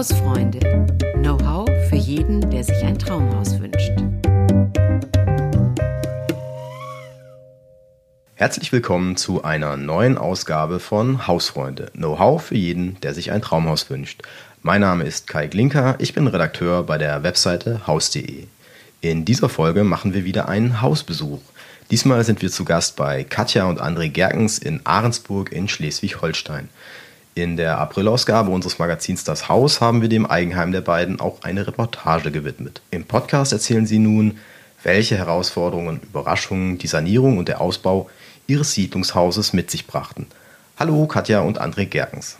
Hausfreunde. Know-how für jeden, der sich ein Traumhaus wünscht. Herzlich willkommen zu einer neuen Ausgabe von Hausfreunde. Know-how für jeden, der sich ein Traumhaus wünscht. Mein Name ist Kai Glinker, ich bin Redakteur bei der Webseite haus.de. In dieser Folge machen wir wieder einen Hausbesuch. Diesmal sind wir zu Gast bei Katja und André Gerkens in Ahrensburg in Schleswig-Holstein. In der Aprilausgabe unseres Magazins Das Haus haben wir dem Eigenheim der beiden auch eine Reportage gewidmet. Im Podcast erzählen sie nun, welche Herausforderungen und Überraschungen die Sanierung und der Ausbau ihres Siedlungshauses mit sich brachten. Hallo Katja und André Gerkens.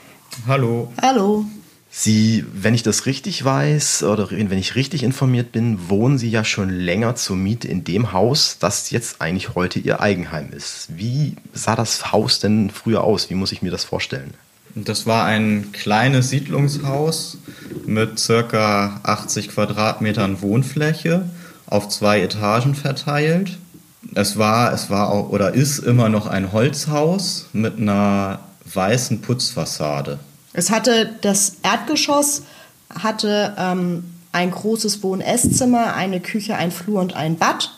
Hallo. Hallo. Sie, wenn ich das richtig weiß oder wenn ich richtig informiert bin, wohnen Sie ja schon länger zur Miete in dem Haus, das jetzt eigentlich heute Ihr Eigenheim ist. Wie sah das Haus denn früher aus? Wie muss ich mir das vorstellen? Das war ein kleines Siedlungshaus mit circa 80 Quadratmetern Wohnfläche auf zwei Etagen verteilt. Es war, es war auch, oder ist immer noch ein Holzhaus mit einer weißen Putzfassade. Es hatte das Erdgeschoss, hatte ähm, ein großes Wohn-Esszimmer, eine Küche, ein Flur und ein Bad.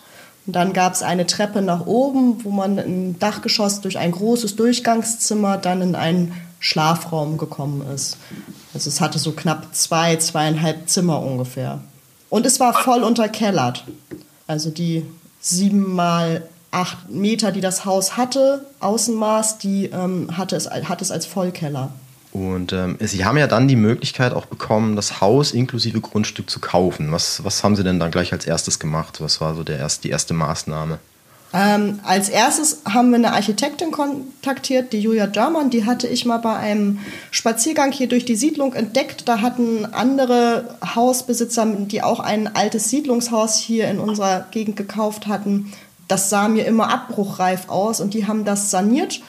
Und dann gab es eine Treppe nach oben, wo man im Dachgeschoss durch ein großes Durchgangszimmer dann in einen Schlafraum gekommen ist. Also es hatte so knapp zwei, zweieinhalb Zimmer ungefähr. Und es war voll unterkellert. Also die sieben mal acht Meter, die das Haus hatte, Außenmaß, die ähm, hatte, es, hatte es als Vollkeller. Und ähm, Sie haben ja dann die Möglichkeit auch bekommen, das Haus inklusive Grundstück zu kaufen. Was, was haben Sie denn dann gleich als erstes gemacht? Was war so der erst, die erste Maßnahme? Ähm, als erstes haben wir eine Architektin kontaktiert, die Julia Dörmann. Die hatte ich mal bei einem Spaziergang hier durch die Siedlung entdeckt. Da hatten andere Hausbesitzer, die auch ein altes Siedlungshaus hier in unserer Gegend gekauft hatten, das sah mir immer abbruchreif aus und die haben das saniert.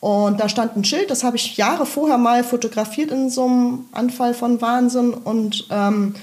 Und da stand ein Schild, das habe ich Jahre vorher mal fotografiert in so einem Anfall von Wahnsinn. Und ähm,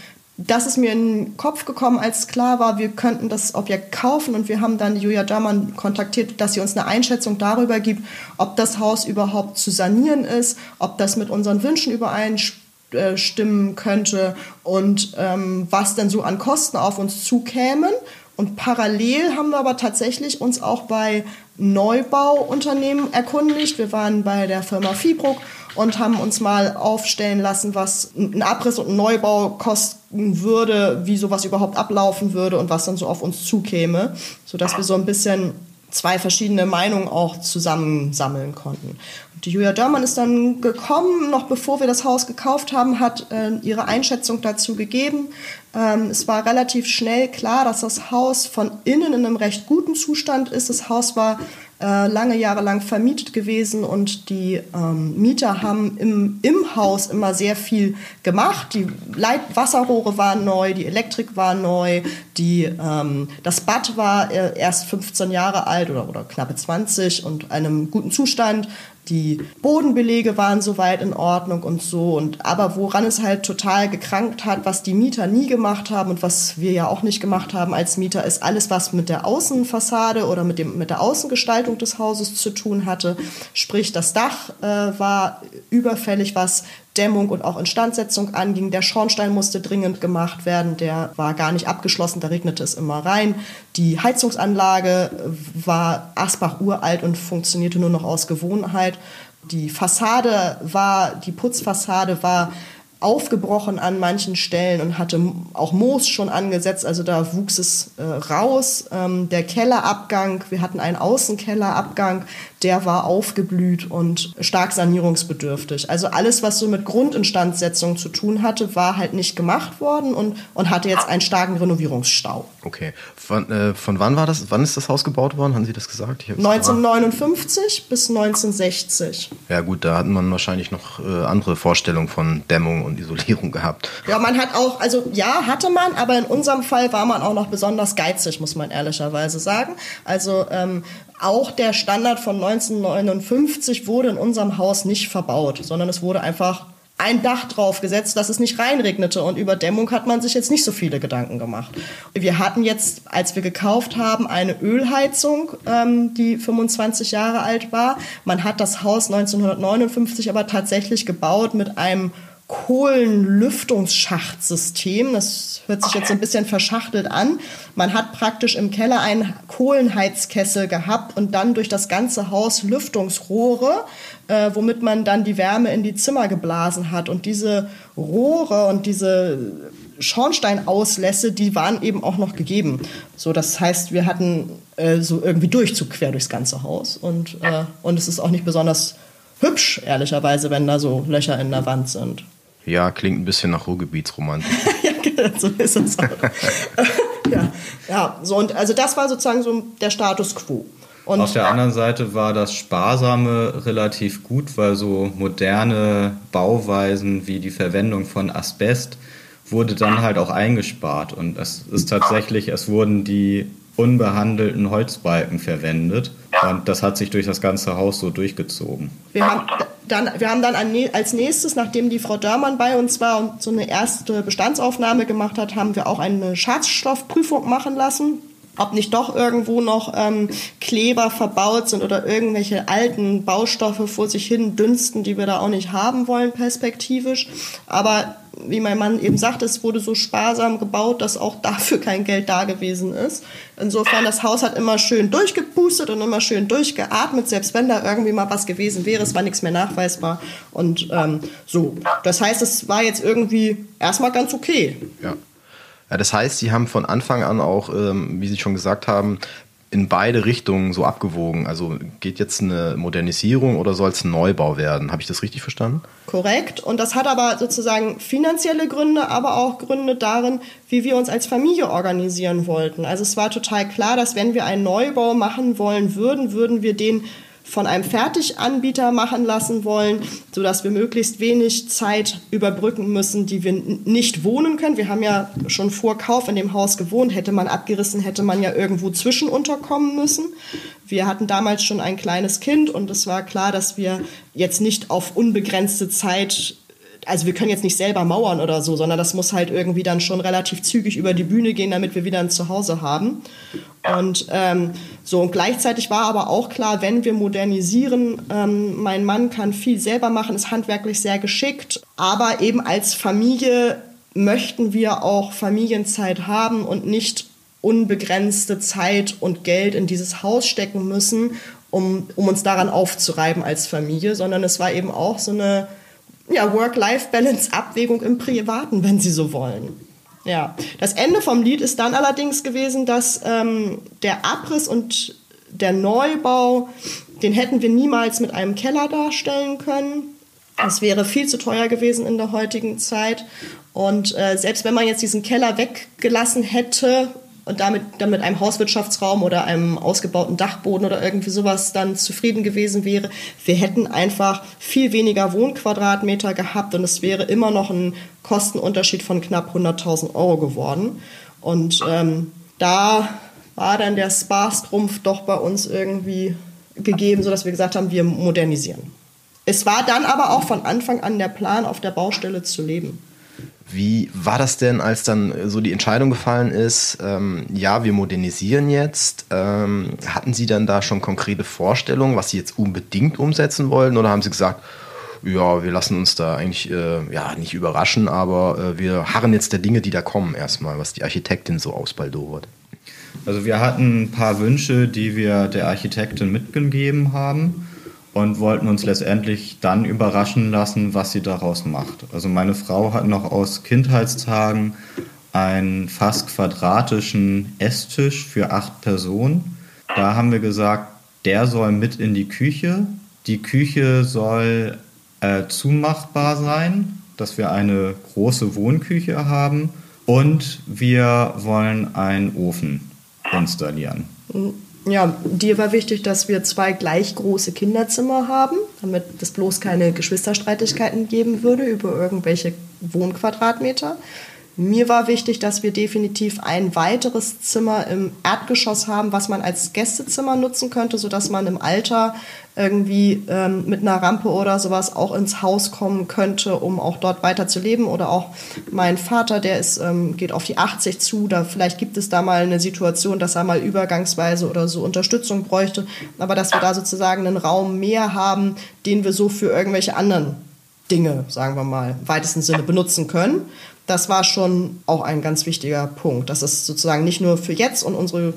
das ist mir in den Kopf gekommen, als klar war, wir könnten das Objekt kaufen und wir haben dann Julia Dörmann kontaktiert, dass sie uns eine Einschätzung darüber gibt, ob das Haus überhaupt zu sanieren ist, ob das mit unseren Wünschen übereinstimmen könnte und ähm, was denn so an Kosten auf uns zukämen. Und parallel haben wir aber tatsächlich uns auch bei Neubauunternehmen erkundigt. Wir waren bei der Firma Fibruck und haben uns mal aufstellen lassen, was ein Abriss und ein Neubau kosten würde, wie sowas überhaupt ablaufen würde und was dann so auf uns zukäme, sodass wir so ein bisschen zwei verschiedene Meinungen auch zusammensammeln konnten. Und die Julia Dörmann ist dann gekommen, noch bevor wir das Haus gekauft haben, hat äh, ihre Einschätzung dazu gegeben. Ähm, es war relativ schnell klar, dass das Haus von innen in einem recht guten Zustand ist. Das Haus war äh, lange Jahre lang vermietet gewesen und die ähm, Mieter haben im, im Haus immer sehr viel gemacht. Die Leit Wasserrohre waren neu, die Elektrik war neu, die, ähm, das Bad war äh, erst 15 Jahre alt oder, oder knappe 20 und einem guten Zustand die Bodenbelege waren soweit in Ordnung und so. Und aber woran es halt total gekrankt hat, was die Mieter nie gemacht haben und was wir ja auch nicht gemacht haben als Mieter, ist alles, was mit der Außenfassade oder mit, dem, mit der Außengestaltung des Hauses zu tun hatte. Sprich, das Dach äh, war überfällig, was Dämmung und auch Instandsetzung anging. Der Schornstein musste dringend gemacht werden, der war gar nicht abgeschlossen, da regnete es immer rein. Die Heizungsanlage war Asbach uralt und funktionierte nur noch aus Gewohnheit. Die Fassade war, die Putzfassade war aufgebrochen an manchen Stellen und hatte auch Moos schon angesetzt, also da wuchs es äh, raus. Ähm, der Kellerabgang, wir hatten einen Außenkellerabgang, der war aufgeblüht und stark sanierungsbedürftig. Also alles, was so mit Grundinstandsetzung zu tun hatte, war halt nicht gemacht worden und, und hatte jetzt einen starken Renovierungsstau. Okay. Von, äh, von wann war das? Wann ist das Haus gebaut worden? Haben Sie das gesagt? 1959 bis 1960. Ja gut, da hat man wahrscheinlich noch äh, andere Vorstellungen von Dämmung und Isolierung gehabt. Ja, man hat auch, also ja, hatte man, aber in unserem Fall war man auch noch besonders geizig, muss man ehrlicherweise sagen. Also ähm, auch der Standard von 1959 wurde in unserem Haus nicht verbaut, sondern es wurde einfach ein Dach drauf gesetzt, dass es nicht reinregnete. Und über Dämmung hat man sich jetzt nicht so viele Gedanken gemacht. Wir hatten jetzt, als wir gekauft haben, eine Ölheizung, ähm, die 25 Jahre alt war. Man hat das Haus 1959 aber tatsächlich gebaut mit einem Kohlenlüftungsschachtsystem. Das hört sich jetzt ein bisschen verschachtelt an. Man hat praktisch im Keller einen Kohlenheizkessel gehabt und dann durch das ganze Haus Lüftungsrohre, äh, womit man dann die Wärme in die Zimmer geblasen hat. Und diese Rohre und diese Schornsteinauslässe, die waren eben auch noch gegeben. So, das heißt, wir hatten äh, so irgendwie Durchzug quer durchs ganze Haus. Und, äh, und es ist auch nicht besonders hübsch, ehrlicherweise, wenn da so Löcher in der Wand sind. Ja, klingt ein bisschen nach Ruhrgebietsromantik. ja, genau, so ist es auch. ja, ja, so und also das war sozusagen so der Status quo. Und Auf der anderen Seite war das Sparsame relativ gut, weil so moderne Bauweisen wie die Verwendung von Asbest wurde dann halt auch eingespart. Und es ist tatsächlich, es wurden die unbehandelten Holzbalken verwendet. Und das hat sich durch das ganze Haus so durchgezogen. Wir haben dann, wir haben dann als nächstes, nachdem die Frau Dörmann bei uns war und so eine erste Bestandsaufnahme gemacht hat, haben wir auch eine Schadstoffprüfung machen lassen ob nicht doch irgendwo noch ähm, Kleber verbaut sind oder irgendwelche alten Baustoffe vor sich hin dünsten, die wir da auch nicht haben wollen perspektivisch. Aber wie mein Mann eben sagt, es wurde so sparsam gebaut, dass auch dafür kein Geld da gewesen ist. Insofern, das Haus hat immer schön durchgepustet und immer schön durchgeatmet, selbst wenn da irgendwie mal was gewesen wäre, es war nichts mehr nachweisbar. Und ähm, so. Das heißt, es war jetzt irgendwie erstmal ganz okay. Ja. Ja, das heißt, Sie haben von Anfang an auch, ähm, wie Sie schon gesagt haben, in beide Richtungen so abgewogen. Also geht jetzt eine Modernisierung oder soll es ein Neubau werden? Habe ich das richtig verstanden? Korrekt. Und das hat aber sozusagen finanzielle Gründe, aber auch Gründe darin, wie wir uns als Familie organisieren wollten. Also es war total klar, dass wenn wir einen Neubau machen wollen würden, würden wir den von einem Fertiganbieter machen lassen wollen, sodass wir möglichst wenig Zeit überbrücken müssen, die wir nicht wohnen können. Wir haben ja schon vor Kauf in dem Haus gewohnt. Hätte man abgerissen, hätte man ja irgendwo zwischen unterkommen müssen. Wir hatten damals schon ein kleines Kind und es war klar, dass wir jetzt nicht auf unbegrenzte Zeit also wir können jetzt nicht selber mauern oder so, sondern das muss halt irgendwie dann schon relativ zügig über die Bühne gehen, damit wir wieder ein Zuhause haben. Und ähm, so und gleichzeitig war aber auch klar, wenn wir modernisieren, ähm, mein Mann kann viel selber machen, ist handwerklich sehr geschickt, aber eben als Familie möchten wir auch Familienzeit haben und nicht unbegrenzte Zeit und Geld in dieses Haus stecken müssen, um, um uns daran aufzureiben als Familie, sondern es war eben auch so eine ja, Work-Life-Balance-Abwägung im Privaten, wenn Sie so wollen. Ja, das Ende vom Lied ist dann allerdings gewesen, dass ähm, der Abriss und der Neubau, den hätten wir niemals mit einem Keller darstellen können. Das wäre viel zu teuer gewesen in der heutigen Zeit. Und äh, selbst wenn man jetzt diesen Keller weggelassen hätte und damit dann mit einem Hauswirtschaftsraum oder einem ausgebauten Dachboden oder irgendwie sowas dann zufrieden gewesen wäre. Wir hätten einfach viel weniger Wohnquadratmeter gehabt und es wäre immer noch ein Kostenunterschied von knapp 100.000 Euro geworden. Und ähm, da war dann der Spaßtrumpf doch bei uns irgendwie gegeben, sodass wir gesagt haben, wir modernisieren. Es war dann aber auch von Anfang an der Plan, auf der Baustelle zu leben. Wie war das denn, als dann so die Entscheidung gefallen ist, ähm, ja, wir modernisieren jetzt? Ähm, hatten Sie dann da schon konkrete Vorstellungen, was Sie jetzt unbedingt umsetzen wollen? Oder haben Sie gesagt, ja, wir lassen uns da eigentlich äh, ja, nicht überraschen, aber äh, wir harren jetzt der Dinge, die da kommen, erstmal, was die Architektin so ausbaldowert? Also wir hatten ein paar Wünsche, die wir der Architektin mitgegeben haben und wollten uns letztendlich dann überraschen lassen, was sie daraus macht. Also meine Frau hat noch aus Kindheitstagen einen fast quadratischen Esstisch für acht Personen. Da haben wir gesagt, der soll mit in die Küche. Die Küche soll äh, zumachbar sein, dass wir eine große Wohnküche haben und wir wollen einen Ofen installieren. Ja, dir war wichtig, dass wir zwei gleich große Kinderzimmer haben, damit es bloß keine Geschwisterstreitigkeiten geben würde über irgendwelche Wohnquadratmeter. Mir war wichtig, dass wir definitiv ein weiteres Zimmer im Erdgeschoss haben, was man als Gästezimmer nutzen könnte, sodass man im Alter irgendwie ähm, mit einer Rampe oder sowas auch ins Haus kommen könnte, um auch dort weiter zu leben. Oder auch mein Vater, der ist, ähm, geht auf die 80 zu, da vielleicht gibt es da mal eine Situation, dass er mal übergangsweise oder so Unterstützung bräuchte. Aber dass wir da sozusagen einen Raum mehr haben, den wir so für irgendwelche anderen Dinge, sagen wir mal, im weitesten Sinne benutzen können. Das war schon auch ein ganz wichtiger Punkt, dass es sozusagen nicht nur für jetzt und unsere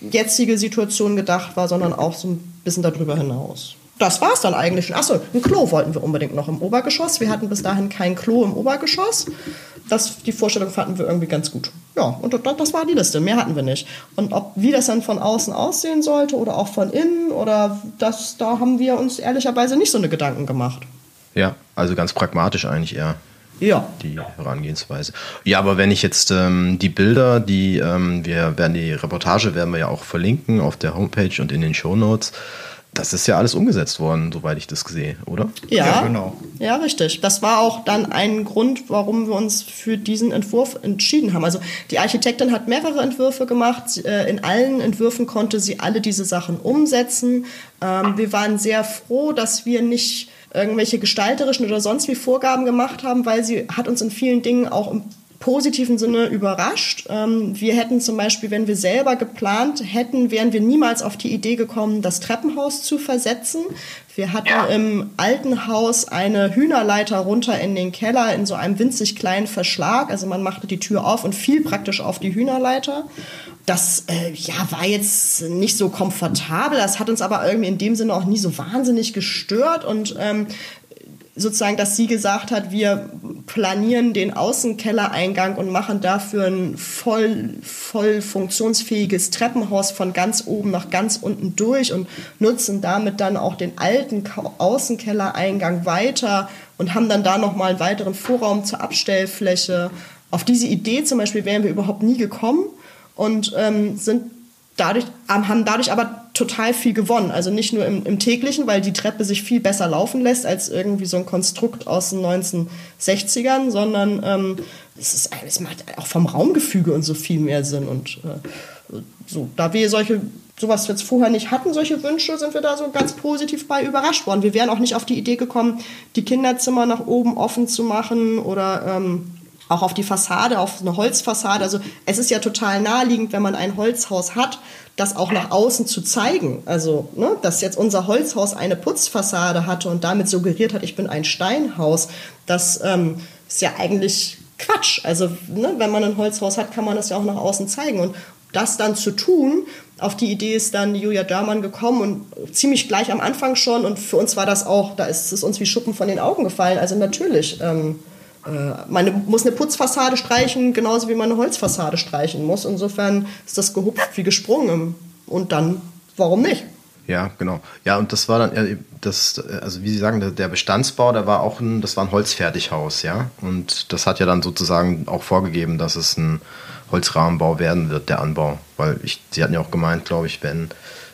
jetzige Situation gedacht war, sondern auch so ein bisschen darüber hinaus. Das war es dann eigentlich schon. Achso, ein Klo wollten wir unbedingt noch im Obergeschoss. Wir hatten bis dahin kein Klo im Obergeschoss. Das, die Vorstellung fanden wir irgendwie ganz gut. Ja, und das war die Liste. Mehr hatten wir nicht. Und ob, wie das dann von außen aussehen sollte oder auch von innen oder das, da haben wir uns ehrlicherweise nicht so eine Gedanken gemacht. Ja, also ganz pragmatisch eigentlich eher. Ja. Die Herangehensweise. Ja, aber wenn ich jetzt ähm, die Bilder, die ähm, wir werden die Reportage werden wir ja auch verlinken auf der Homepage und in den Show Notes. Das ist ja alles umgesetzt worden, soweit ich das sehe, oder? Ja, ja, genau. Ja, richtig. Das war auch dann ein Grund, warum wir uns für diesen Entwurf entschieden haben. Also die Architektin hat mehrere Entwürfe gemacht. Äh, in allen Entwürfen konnte sie alle diese Sachen umsetzen. Ähm, wir waren sehr froh, dass wir nicht irgendwelche gestalterischen oder sonst wie Vorgaben gemacht haben, weil sie hat uns in vielen Dingen auch im positiven Sinne überrascht. Ähm, wir hätten zum Beispiel, wenn wir selber geplant hätten, wären wir niemals auf die Idee gekommen, das Treppenhaus zu versetzen. Wir hatten ja. im alten Haus eine Hühnerleiter runter in den Keller in so einem winzig kleinen Verschlag. Also man machte die Tür auf und fiel praktisch auf die Hühnerleiter. Das äh, ja, war jetzt nicht so komfortabel, das hat uns aber irgendwie in dem Sinne auch nie so wahnsinnig gestört. Und ähm, sozusagen, dass sie gesagt hat, wir planieren den Außenkellereingang und machen dafür ein voll, voll funktionsfähiges Treppenhaus von ganz oben nach ganz unten durch und nutzen damit dann auch den alten Außenkellereingang weiter und haben dann da nochmal einen weiteren Vorraum zur Abstellfläche. Auf diese Idee zum Beispiel wären wir überhaupt nie gekommen und ähm, sind dadurch, haben dadurch aber total viel gewonnen. Also nicht nur im, im, täglichen, weil die Treppe sich viel besser laufen lässt als irgendwie so ein Konstrukt aus den 1960ern, sondern ähm, es, ist, es macht auch vom Raumgefüge und so viel mehr Sinn. Und äh, so, da wir solche sowas jetzt vorher nicht hatten, solche Wünsche, sind wir da so ganz positiv bei überrascht worden. Wir wären auch nicht auf die Idee gekommen, die Kinderzimmer nach oben offen zu machen oder ähm, auch auf die Fassade, auf eine Holzfassade. Also es ist ja total naheliegend, wenn man ein Holzhaus hat, das auch nach außen zu zeigen. Also, ne, dass jetzt unser Holzhaus eine Putzfassade hatte und damit suggeriert hat, ich bin ein Steinhaus, das ähm, ist ja eigentlich Quatsch. Also, ne, wenn man ein Holzhaus hat, kann man das ja auch nach außen zeigen. Und das dann zu tun, auf die Idee ist dann Julia Dörmann gekommen und ziemlich gleich am Anfang schon. Und für uns war das auch, da ist es uns wie Schuppen von den Augen gefallen. Also natürlich. Ähm, äh, man muss eine Putzfassade streichen, genauso wie man eine Holzfassade streichen muss. Insofern ist das gehupft wie gesprungen. Und dann, warum nicht? Ja, genau. Ja, und das war dann, das, also wie Sie sagen, der Bestandsbau, der war auch ein, das war ein Holzfertighaus, ja. Und das hat ja dann sozusagen auch vorgegeben, dass es ein Holzrahmenbau werden wird, der Anbau. Weil ich, Sie hatten ja auch gemeint, glaube ich, wenn,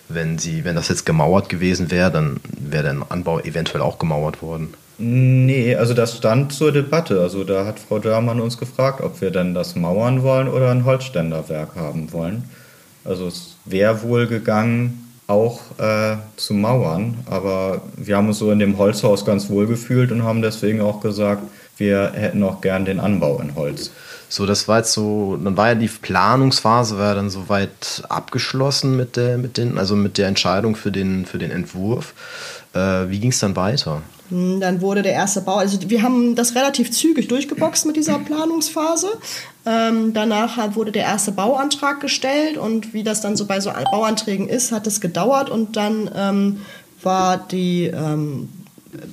wenn sie, wenn das jetzt gemauert gewesen wäre, dann wäre der Anbau eventuell auch gemauert worden. Nee, also das stand zur Debatte. Also da hat Frau Dörmann uns gefragt, ob wir denn das mauern wollen oder ein Holzständerwerk haben wollen. Also es wäre wohl gegangen, auch äh, zu mauern, aber wir haben uns so in dem Holzhaus ganz wohl gefühlt und haben deswegen auch gesagt, wir hätten auch gern den Anbau in Holz. So, das war jetzt so, dann war ja die Planungsphase war dann soweit abgeschlossen mit der, mit den, also mit der Entscheidung für den, für den Entwurf. Äh, wie ging es dann weiter? Hm, dann wurde der erste Bau, also wir haben das relativ zügig durchgeboxt mit dieser Planungsphase. Ähm, danach wurde der erste Bauantrag gestellt und wie das dann so bei so Bauanträgen ist, hat es gedauert und dann ähm, war die ähm,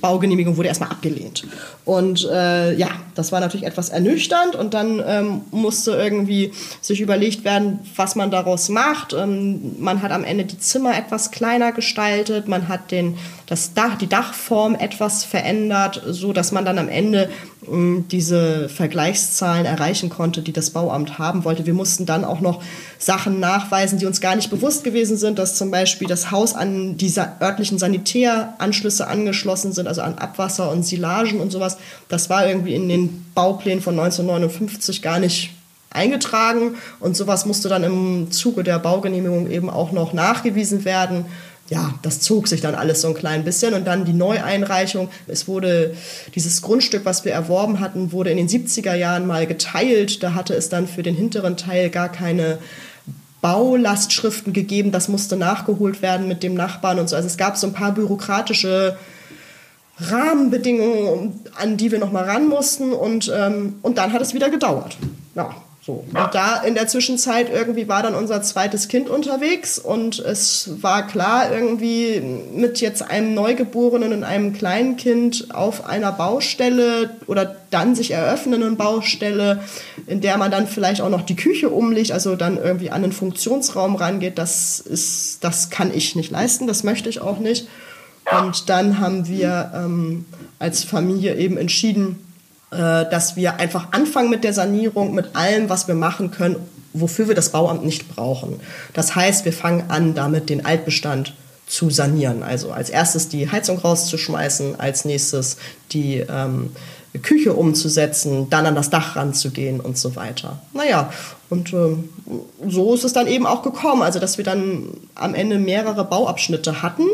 Baugenehmigung wurde erstmal abgelehnt. Und äh, ja, das war natürlich etwas ernüchternd und dann ähm, musste irgendwie sich überlegt werden, was man daraus macht. Ähm, man hat am Ende die Zimmer etwas kleiner gestaltet, man hat den, das Dach, die Dachform etwas verändert, so dass man dann am Ende ähm, diese Vergleichszahlen erreichen konnte, die das Bauamt haben wollte. Wir mussten dann auch noch Sachen nachweisen, die uns gar nicht bewusst gewesen sind, dass zum Beispiel das Haus an diese örtlichen Sanitäranschlüsse angeschlossen sind, also an Abwasser und Silagen und sowas. Das war irgendwie in den Bauplänen von 1959 gar nicht eingetragen und sowas musste dann im Zuge der Baugenehmigung eben auch noch nachgewiesen werden ja, das zog sich dann alles so ein klein bisschen und dann die Neueinreichung. Es wurde dieses Grundstück, was wir erworben hatten, wurde in den 70er Jahren mal geteilt. Da hatte es dann für den hinteren Teil gar keine Baulastschriften gegeben. Das musste nachgeholt werden mit dem Nachbarn und so. Also es gab so ein paar bürokratische Rahmenbedingungen, an die wir noch mal ran mussten und, ähm, und dann hat es wieder gedauert. Ja, so. Und da in der Zwischenzeit irgendwie war dann unser zweites Kind unterwegs und es war klar irgendwie mit jetzt einem Neugeborenen und einem kleinen Kind auf einer Baustelle oder dann sich eröffnenden Baustelle, in der man dann vielleicht auch noch die Küche umlegt, also dann irgendwie an einen Funktionsraum rangeht, das ist, das kann ich nicht leisten, das möchte ich auch nicht. Und dann haben wir ähm, als Familie eben entschieden, dass wir einfach anfangen mit der Sanierung, mit allem, was wir machen können, wofür wir das Bauamt nicht brauchen. Das heißt, wir fangen an, damit den Altbestand zu sanieren. Also als erstes die Heizung rauszuschmeißen, als nächstes die ähm, Küche umzusetzen, dann an das Dach ranzugehen und so weiter. Naja, und äh, so ist es dann eben auch gekommen, also dass wir dann am Ende mehrere Bauabschnitte hatten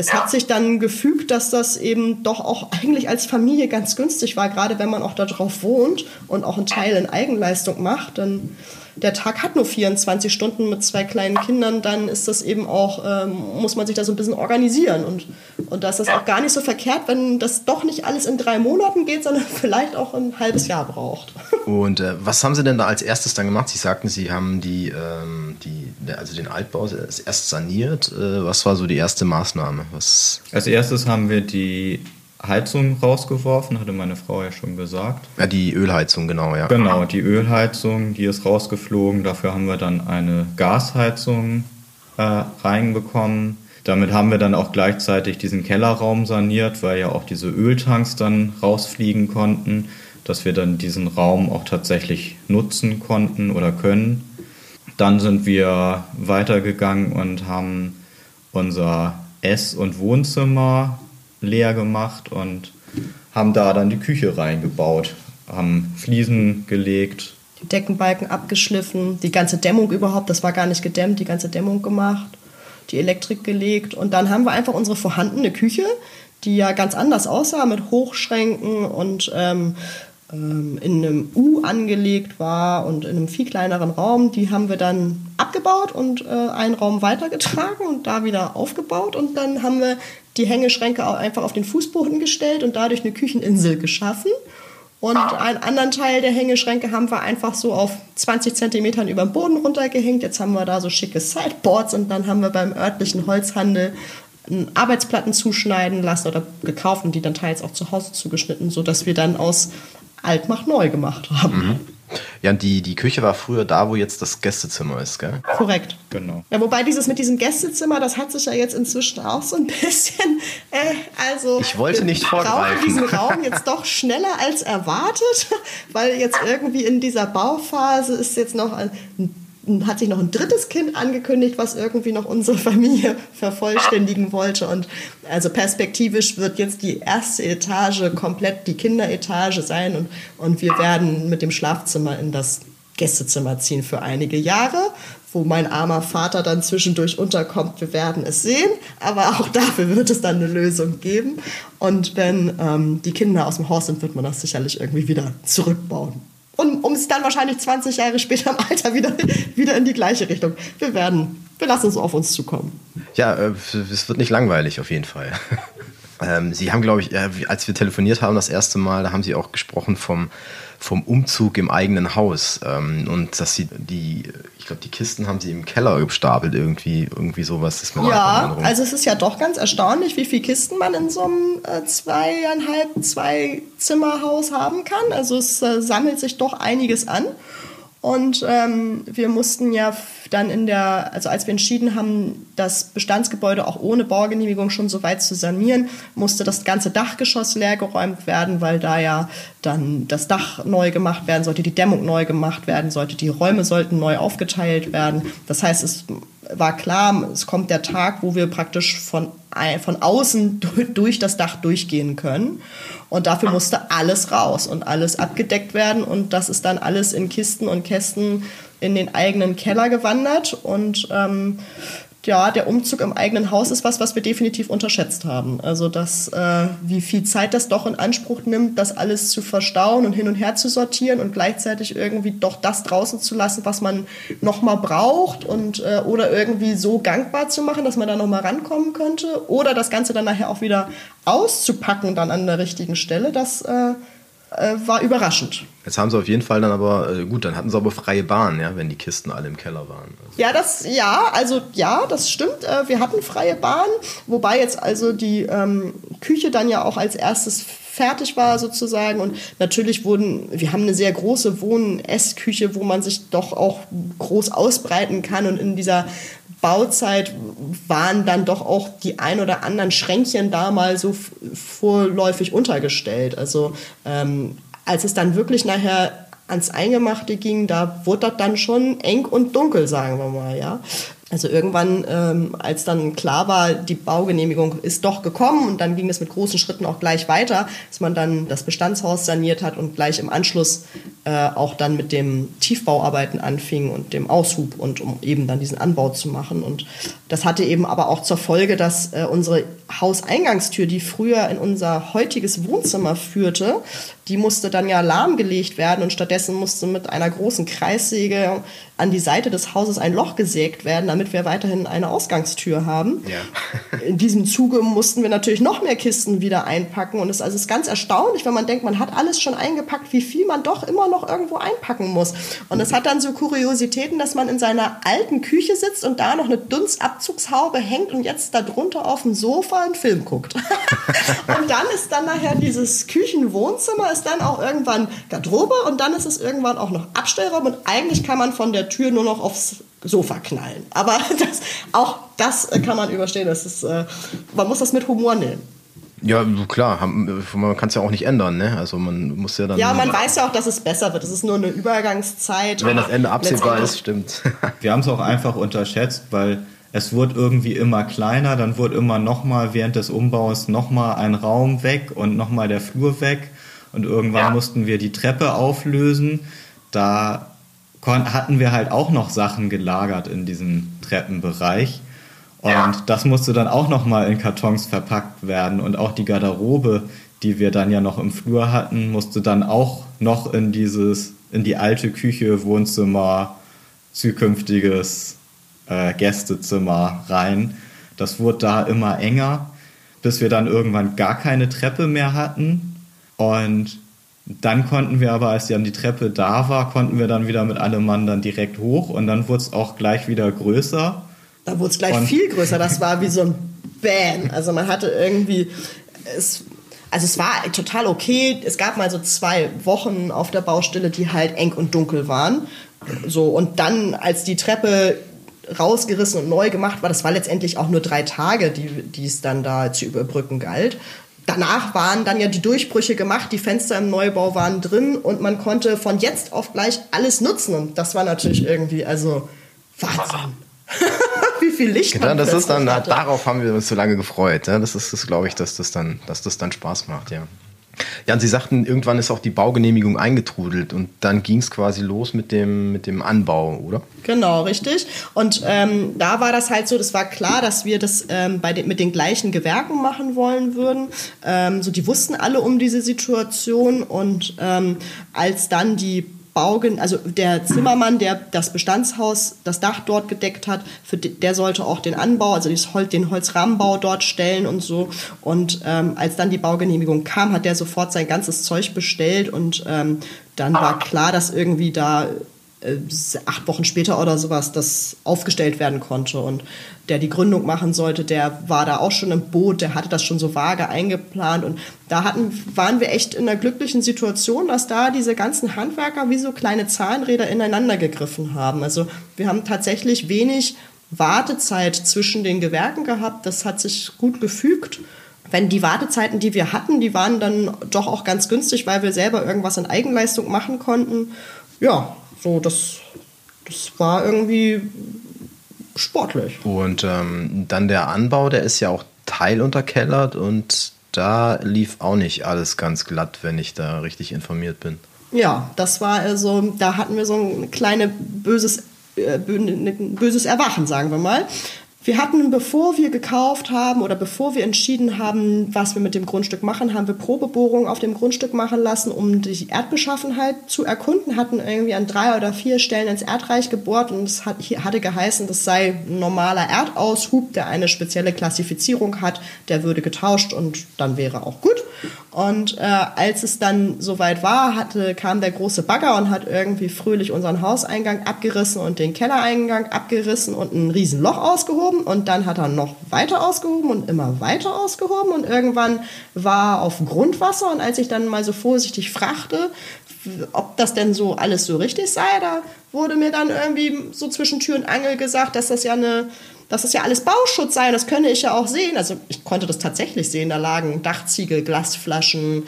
es hat sich dann gefügt, dass das eben doch auch eigentlich als Familie ganz günstig war, gerade wenn man auch darauf wohnt und auch einen Teil in Eigenleistung macht. Dann der Tag hat nur 24 Stunden mit zwei kleinen Kindern, dann ist das eben auch, ähm, muss man sich da so ein bisschen organisieren. Und, und da ist das auch gar nicht so verkehrt, wenn das doch nicht alles in drei Monaten geht, sondern vielleicht auch ein halbes Jahr braucht. Und äh, was haben Sie denn da als erstes dann gemacht? Sie sagten, Sie haben die, ähm, die, also den Altbau erst saniert. Äh, was war so die erste Maßnahme? Was als erstes haben wir die Heizung rausgeworfen, hatte meine Frau ja schon gesagt. Ja, die Ölheizung, genau, ja. Genau, die Ölheizung, die ist rausgeflogen. Dafür haben wir dann eine Gasheizung äh, reinbekommen. Damit haben wir dann auch gleichzeitig diesen Kellerraum saniert, weil ja auch diese Öltanks dann rausfliegen konnten, dass wir dann diesen Raum auch tatsächlich nutzen konnten oder können. Dann sind wir weitergegangen und haben unser Ess- und Wohnzimmer leer gemacht und haben da dann die Küche reingebaut, haben Fliesen gelegt. Die Deckenbalken abgeschliffen, die ganze Dämmung überhaupt, das war gar nicht gedämmt, die ganze Dämmung gemacht, die Elektrik gelegt und dann haben wir einfach unsere vorhandene Küche, die ja ganz anders aussah mit Hochschränken und ähm, ähm, in einem U angelegt war und in einem viel kleineren Raum. Die haben wir dann abgebaut und äh, einen Raum weitergetragen und da wieder aufgebaut. Und dann haben wir die Hängeschränke auch einfach auf den Fußboden gestellt und dadurch eine Kücheninsel geschaffen. Und einen anderen Teil der Hängeschränke haben wir einfach so auf 20 Zentimetern über den Boden runtergehängt. Jetzt haben wir da so schicke Sideboards und dann haben wir beim örtlichen Holzhandel Arbeitsplatten zuschneiden lassen oder gekauft und die dann teils auch zu Hause zugeschnitten, sodass wir dann aus alt macht neu gemacht haben. Mhm. Ja, und die, die Küche war früher da, wo jetzt das Gästezimmer ist, gell? Korrekt. Genau. Ja, wobei dieses mit diesem Gästezimmer, das hat sich ja jetzt inzwischen auch so ein bisschen, äh, also. Ich wollte nicht vorgreifen. Diesen Raum jetzt doch schneller als erwartet, weil jetzt irgendwie in dieser Bauphase ist jetzt noch ein hat sich noch ein drittes Kind angekündigt, was irgendwie noch unsere Familie vervollständigen wollte. Und also perspektivisch wird jetzt die erste Etage komplett die Kinderetage sein und, und wir werden mit dem Schlafzimmer in das Gästezimmer ziehen für einige Jahre, wo mein armer Vater dann zwischendurch unterkommt. Wir werden es sehen, aber auch dafür wird es dann eine Lösung geben. Und wenn ähm, die Kinder aus dem Haus sind, wird man das sicherlich irgendwie wieder zurückbauen und um es dann wahrscheinlich 20 Jahre später im Alter wieder, wieder in die gleiche Richtung. Wir werden, wir lassen es auf uns zukommen. Ja, äh, es wird nicht langweilig auf jeden Fall. Ähm, Sie haben, glaube ich, als wir telefoniert haben das erste Mal, da haben Sie auch gesprochen vom, vom Umzug im eigenen Haus ähm, und dass Sie die glaube, die Kisten haben sie im Keller gestapelt irgendwie, irgendwie sowas ist mir Ja, also es ist ja doch ganz erstaunlich, wie viele Kisten man in so einem äh, zweieinhalb, zwei Zimmerhaus haben kann. Also es äh, sammelt sich doch einiges an. Und ähm, wir mussten ja dann in der, also als wir entschieden haben, das Bestandsgebäude auch ohne Baugenehmigung schon so weit zu sanieren, musste das ganze Dachgeschoss leergeräumt werden, weil da ja dann das Dach neu gemacht werden sollte, die Dämmung neu gemacht werden sollte, die Räume sollten neu aufgeteilt werden. Das heißt, es war klar, es kommt der Tag, wo wir praktisch von, von außen durch das Dach durchgehen können. Und dafür musste alles raus und alles abgedeckt werden. Und das ist dann alles in Kisten und Kästen in den eigenen Keller gewandert. Und ähm, ja, der Umzug im eigenen Haus ist was, was wir definitiv unterschätzt haben. Also, dass, äh, wie viel Zeit das doch in Anspruch nimmt, das alles zu verstauen und hin und her zu sortieren und gleichzeitig irgendwie doch das draußen zu lassen, was man nochmal braucht und, äh, oder irgendwie so gangbar zu machen, dass man da nochmal rankommen könnte oder das Ganze dann nachher auch wieder auszupacken dann an der richtigen Stelle, das äh, äh, war überraschend. Jetzt haben sie auf jeden Fall dann aber, äh, gut, dann hatten sie aber freie Bahn, ja, wenn die Kisten alle im Keller waren. Also ja, das, ja, also ja, das stimmt. Äh, wir hatten freie Bahn, wobei jetzt also die ähm, Küche dann ja auch als erstes fertig war sozusagen und natürlich wurden, wir haben eine sehr große Wohn-Essküche, wo man sich doch auch groß ausbreiten kann und in dieser Bauzeit waren dann doch auch die ein oder anderen Schränkchen da mal so vorläufig untergestellt. Also ähm, als es dann wirklich nachher ans Eingemachte ging, da wurde das dann schon eng und dunkel, sagen wir mal, ja. Also irgendwann, ähm, als dann klar war, die Baugenehmigung ist doch gekommen und dann ging es mit großen Schritten auch gleich weiter, dass man dann das Bestandshaus saniert hat und gleich im Anschluss äh, auch dann mit dem Tiefbauarbeiten anfing und dem Aushub und um eben dann diesen Anbau zu machen. Und das hatte eben aber auch zur Folge, dass äh, unsere Hauseingangstür, die früher in unser heutiges Wohnzimmer führte, die musste dann ja lahmgelegt werden und stattdessen musste mit einer großen Kreissäge an die Seite des Hauses ein Loch gesägt werden, damit wir weiterhin eine Ausgangstür haben. Ja. In diesem Zuge mussten wir natürlich noch mehr Kisten wieder einpacken und es ist also ist ganz erstaunlich, wenn man denkt, man hat alles schon eingepackt, wie viel man doch immer noch irgendwo einpacken muss. Und es hat dann so Kuriositäten, dass man in seiner alten Küche sitzt und da noch eine Dunstabzugshaube hängt und jetzt da drunter auf dem Sofa einen Film guckt. und dann ist dann nachher dieses Küchenwohnzimmer ist dann auch irgendwann Garderobe und dann ist es irgendwann auch noch Abstellraum und eigentlich kann man von der Tür nur noch aufs Sofa knallen. Aber das, auch das kann man überstehen. Das ist, äh, man muss das mit Humor nehmen. Ja, klar, man kann es ja auch nicht ändern, ne? Also man muss ja dann. Ja, man weiß ja auch, dass es besser wird. Es ist nur eine Übergangszeit. Wenn das Ende absehbar ist, stimmt. Wir haben es auch einfach unterschätzt, weil es wurde irgendwie immer kleiner, dann wurde immer nochmal während des Umbaus nochmal ein Raum weg und nochmal der Flur weg. Und irgendwann ja. mussten wir die Treppe auflösen. Da hatten wir halt auch noch Sachen gelagert in diesem Treppenbereich. Und ja. das musste dann auch nochmal in Kartons verpackt werden. Und auch die Garderobe, die wir dann ja noch im Flur hatten, musste dann auch noch in dieses, in die alte Küche, Wohnzimmer, zukünftiges äh, Gästezimmer rein. Das wurde da immer enger, bis wir dann irgendwann gar keine Treppe mehr hatten. Und dann konnten wir aber, als dann die Treppe da war, konnten wir dann wieder mit allem Mann dann direkt hoch und dann wurde es auch gleich wieder größer. Da wurde es gleich und viel größer. Das war wie so ein Bam. Also man hatte irgendwie, es, also es war total okay. Es gab mal so zwei Wochen auf der Baustelle, die halt eng und dunkel waren. So und dann, als die Treppe rausgerissen und neu gemacht war, das war letztendlich auch nur drei Tage, die, die es dann da zu überbrücken galt danach waren dann ja die Durchbrüche gemacht, die Fenster im Neubau waren drin und man konnte von jetzt auf gleich alles nutzen. Und das war natürlich irgendwie, also Wahnsinn. Wie viel Licht genau, das ist dann, hatte. darauf haben wir uns so lange gefreut. Ja? Das ist, das, glaube ich, dass das, dann, dass das dann Spaß macht, ja. Ja, und Sie sagten, irgendwann ist auch die Baugenehmigung eingetrudelt und dann ging es quasi los mit dem, mit dem Anbau, oder? Genau, richtig. Und ähm, da war das halt so, das war klar, dass wir das ähm, bei den, mit den gleichen Gewerken machen wollen würden. Ähm, so, die wussten alle um diese Situation und ähm, als dann die Baugen, also der Zimmermann, der das Bestandshaus, das Dach dort gedeckt hat, für der sollte auch den Anbau, also den Holzrahmenbau dort stellen und so. Und ähm, als dann die Baugenehmigung kam, hat der sofort sein ganzes Zeug bestellt und ähm, dann war klar, dass irgendwie da acht Wochen später oder sowas das aufgestellt werden konnte. Und der die Gründung machen sollte, der war da auch schon im Boot, der hatte das schon so vage eingeplant. Und da hatten, waren wir echt in einer glücklichen Situation, dass da diese ganzen Handwerker wie so kleine Zahnräder ineinander gegriffen haben. Also wir haben tatsächlich wenig Wartezeit zwischen den Gewerken gehabt. Das hat sich gut gefügt wenn die Wartezeiten, die wir hatten, die waren dann doch auch ganz günstig, weil wir selber irgendwas in Eigenleistung machen konnten. Ja, so, das, das war irgendwie sportlich. Und ähm, dann der Anbau, der ist ja auch teilunterkellert und da lief auch nicht alles ganz glatt, wenn ich da richtig informiert bin. Ja, das war also, da hatten wir so ein kleines böses, äh, böses Erwachen, sagen wir mal. Wir hatten, bevor wir gekauft haben oder bevor wir entschieden haben, was wir mit dem Grundstück machen, haben wir Probebohrungen auf dem Grundstück machen lassen, um die Erdbeschaffenheit zu erkunden. Hatten irgendwie an drei oder vier Stellen ins Erdreich gebohrt und es hat, hatte geheißen, das sei ein normaler Erdaushub, der eine spezielle Klassifizierung hat, der würde getauscht und dann wäre auch gut. Und äh, als es dann soweit war, hatte, kam der große Bagger und hat irgendwie fröhlich unseren Hauseingang abgerissen und den Kellereingang abgerissen und ein Riesenloch ausgehoben. Und dann hat er noch weiter ausgehoben und immer weiter ausgehoben. Und irgendwann war auf Grundwasser. Und als ich dann mal so vorsichtig fragte, ob das denn so alles so richtig sei, da wurde mir dann irgendwie so zwischen Tür und Angel gesagt, dass das ja eine dass das ja alles Bauschutz sei. Das könne ich ja auch sehen. Also ich konnte das tatsächlich sehen. Da lagen Dachziegel, Glasflaschen,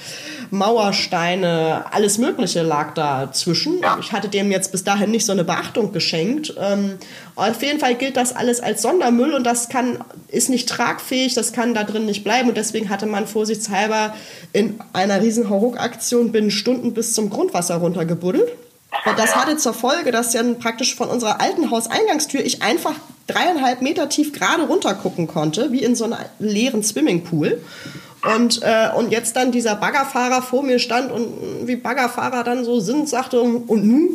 Mauersteine, alles Mögliche lag dazwischen. Ich hatte dem jetzt bis dahin nicht so eine Beachtung geschenkt. Ähm, auf jeden Fall gilt das alles als Sondermüll und das kann, ist nicht tragfähig, das kann da drin nicht bleiben. Und deswegen hatte man vorsichtshalber in einer riesen Hauruck-Aktion binnen Stunden bis zum Grundwasser runtergebuddelt. Und das hatte zur Folge, dass ja praktisch von unserer alten Hauseingangstür ich einfach dreieinhalb Meter tief gerade runter gucken konnte, wie in so einem leeren Swimmingpool. Und, äh, und jetzt dann dieser Baggerfahrer vor mir stand und wie Baggerfahrer dann so sind, sagte, und nun?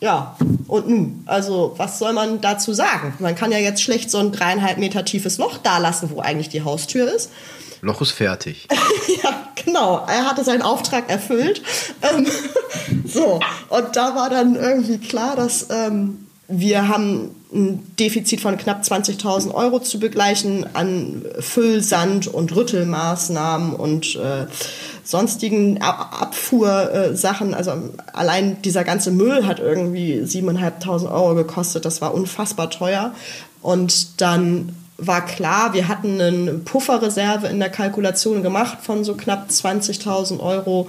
Ja, und nun? Also, was soll man dazu sagen? Man kann ja jetzt schlecht so ein dreieinhalb Meter tiefes Loch da lassen, wo eigentlich die Haustür ist. Loch ist fertig. ja, genau. Er hatte seinen Auftrag erfüllt. Ähm, so, und da war dann irgendwie klar, dass ähm, wir haben ein Defizit von knapp 20.000 Euro zu begleichen an Füllsand und Rüttelmaßnahmen und äh, sonstigen Abfuhrsachen. also allein dieser ganze Müll hat irgendwie 7.500 Euro gekostet. Das war unfassbar teuer. Und dann war klar, wir hatten eine Pufferreserve in der Kalkulation gemacht von so knapp 20.000 Euro,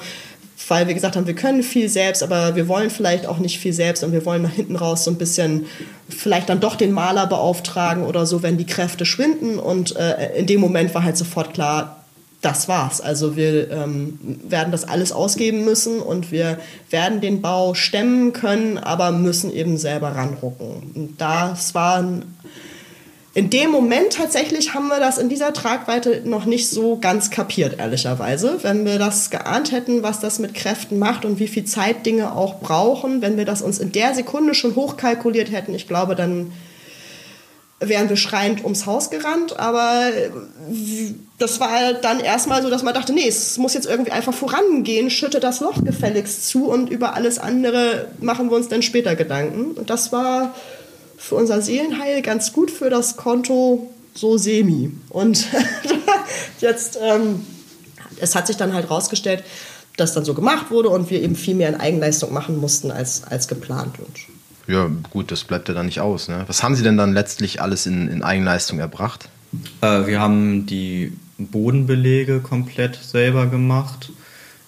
weil wir gesagt haben, wir können viel selbst, aber wir wollen vielleicht auch nicht viel selbst und wir wollen nach hinten raus so ein bisschen vielleicht dann doch den Maler beauftragen oder so, wenn die Kräfte schwinden. Und äh, in dem Moment war halt sofort klar, das war's. Also wir ähm, werden das alles ausgeben müssen und wir werden den Bau stemmen können, aber müssen eben selber ranrucken. Und das war ein in dem Moment tatsächlich haben wir das in dieser Tragweite noch nicht so ganz kapiert, ehrlicherweise. Wenn wir das geahnt hätten, was das mit Kräften macht und wie viel Zeit Dinge auch brauchen, wenn wir das uns in der Sekunde schon hochkalkuliert hätten, ich glaube, dann wären wir schreiend ums Haus gerannt. Aber das war dann erstmal so, dass man dachte, nee, es muss jetzt irgendwie einfach vorangehen, schütte das Loch gefälligst zu und über alles andere machen wir uns dann später Gedanken. Und das war für unser Seelenheil ganz gut für das Konto so semi. Und jetzt, ähm, es hat sich dann halt rausgestellt, dass dann so gemacht wurde und wir eben viel mehr in Eigenleistung machen mussten als, als geplant. Und ja, gut, das bleibt ja dann nicht aus. Ne? Was haben Sie denn dann letztlich alles in, in Eigenleistung erbracht? Äh, wir haben die Bodenbelege komplett selber gemacht.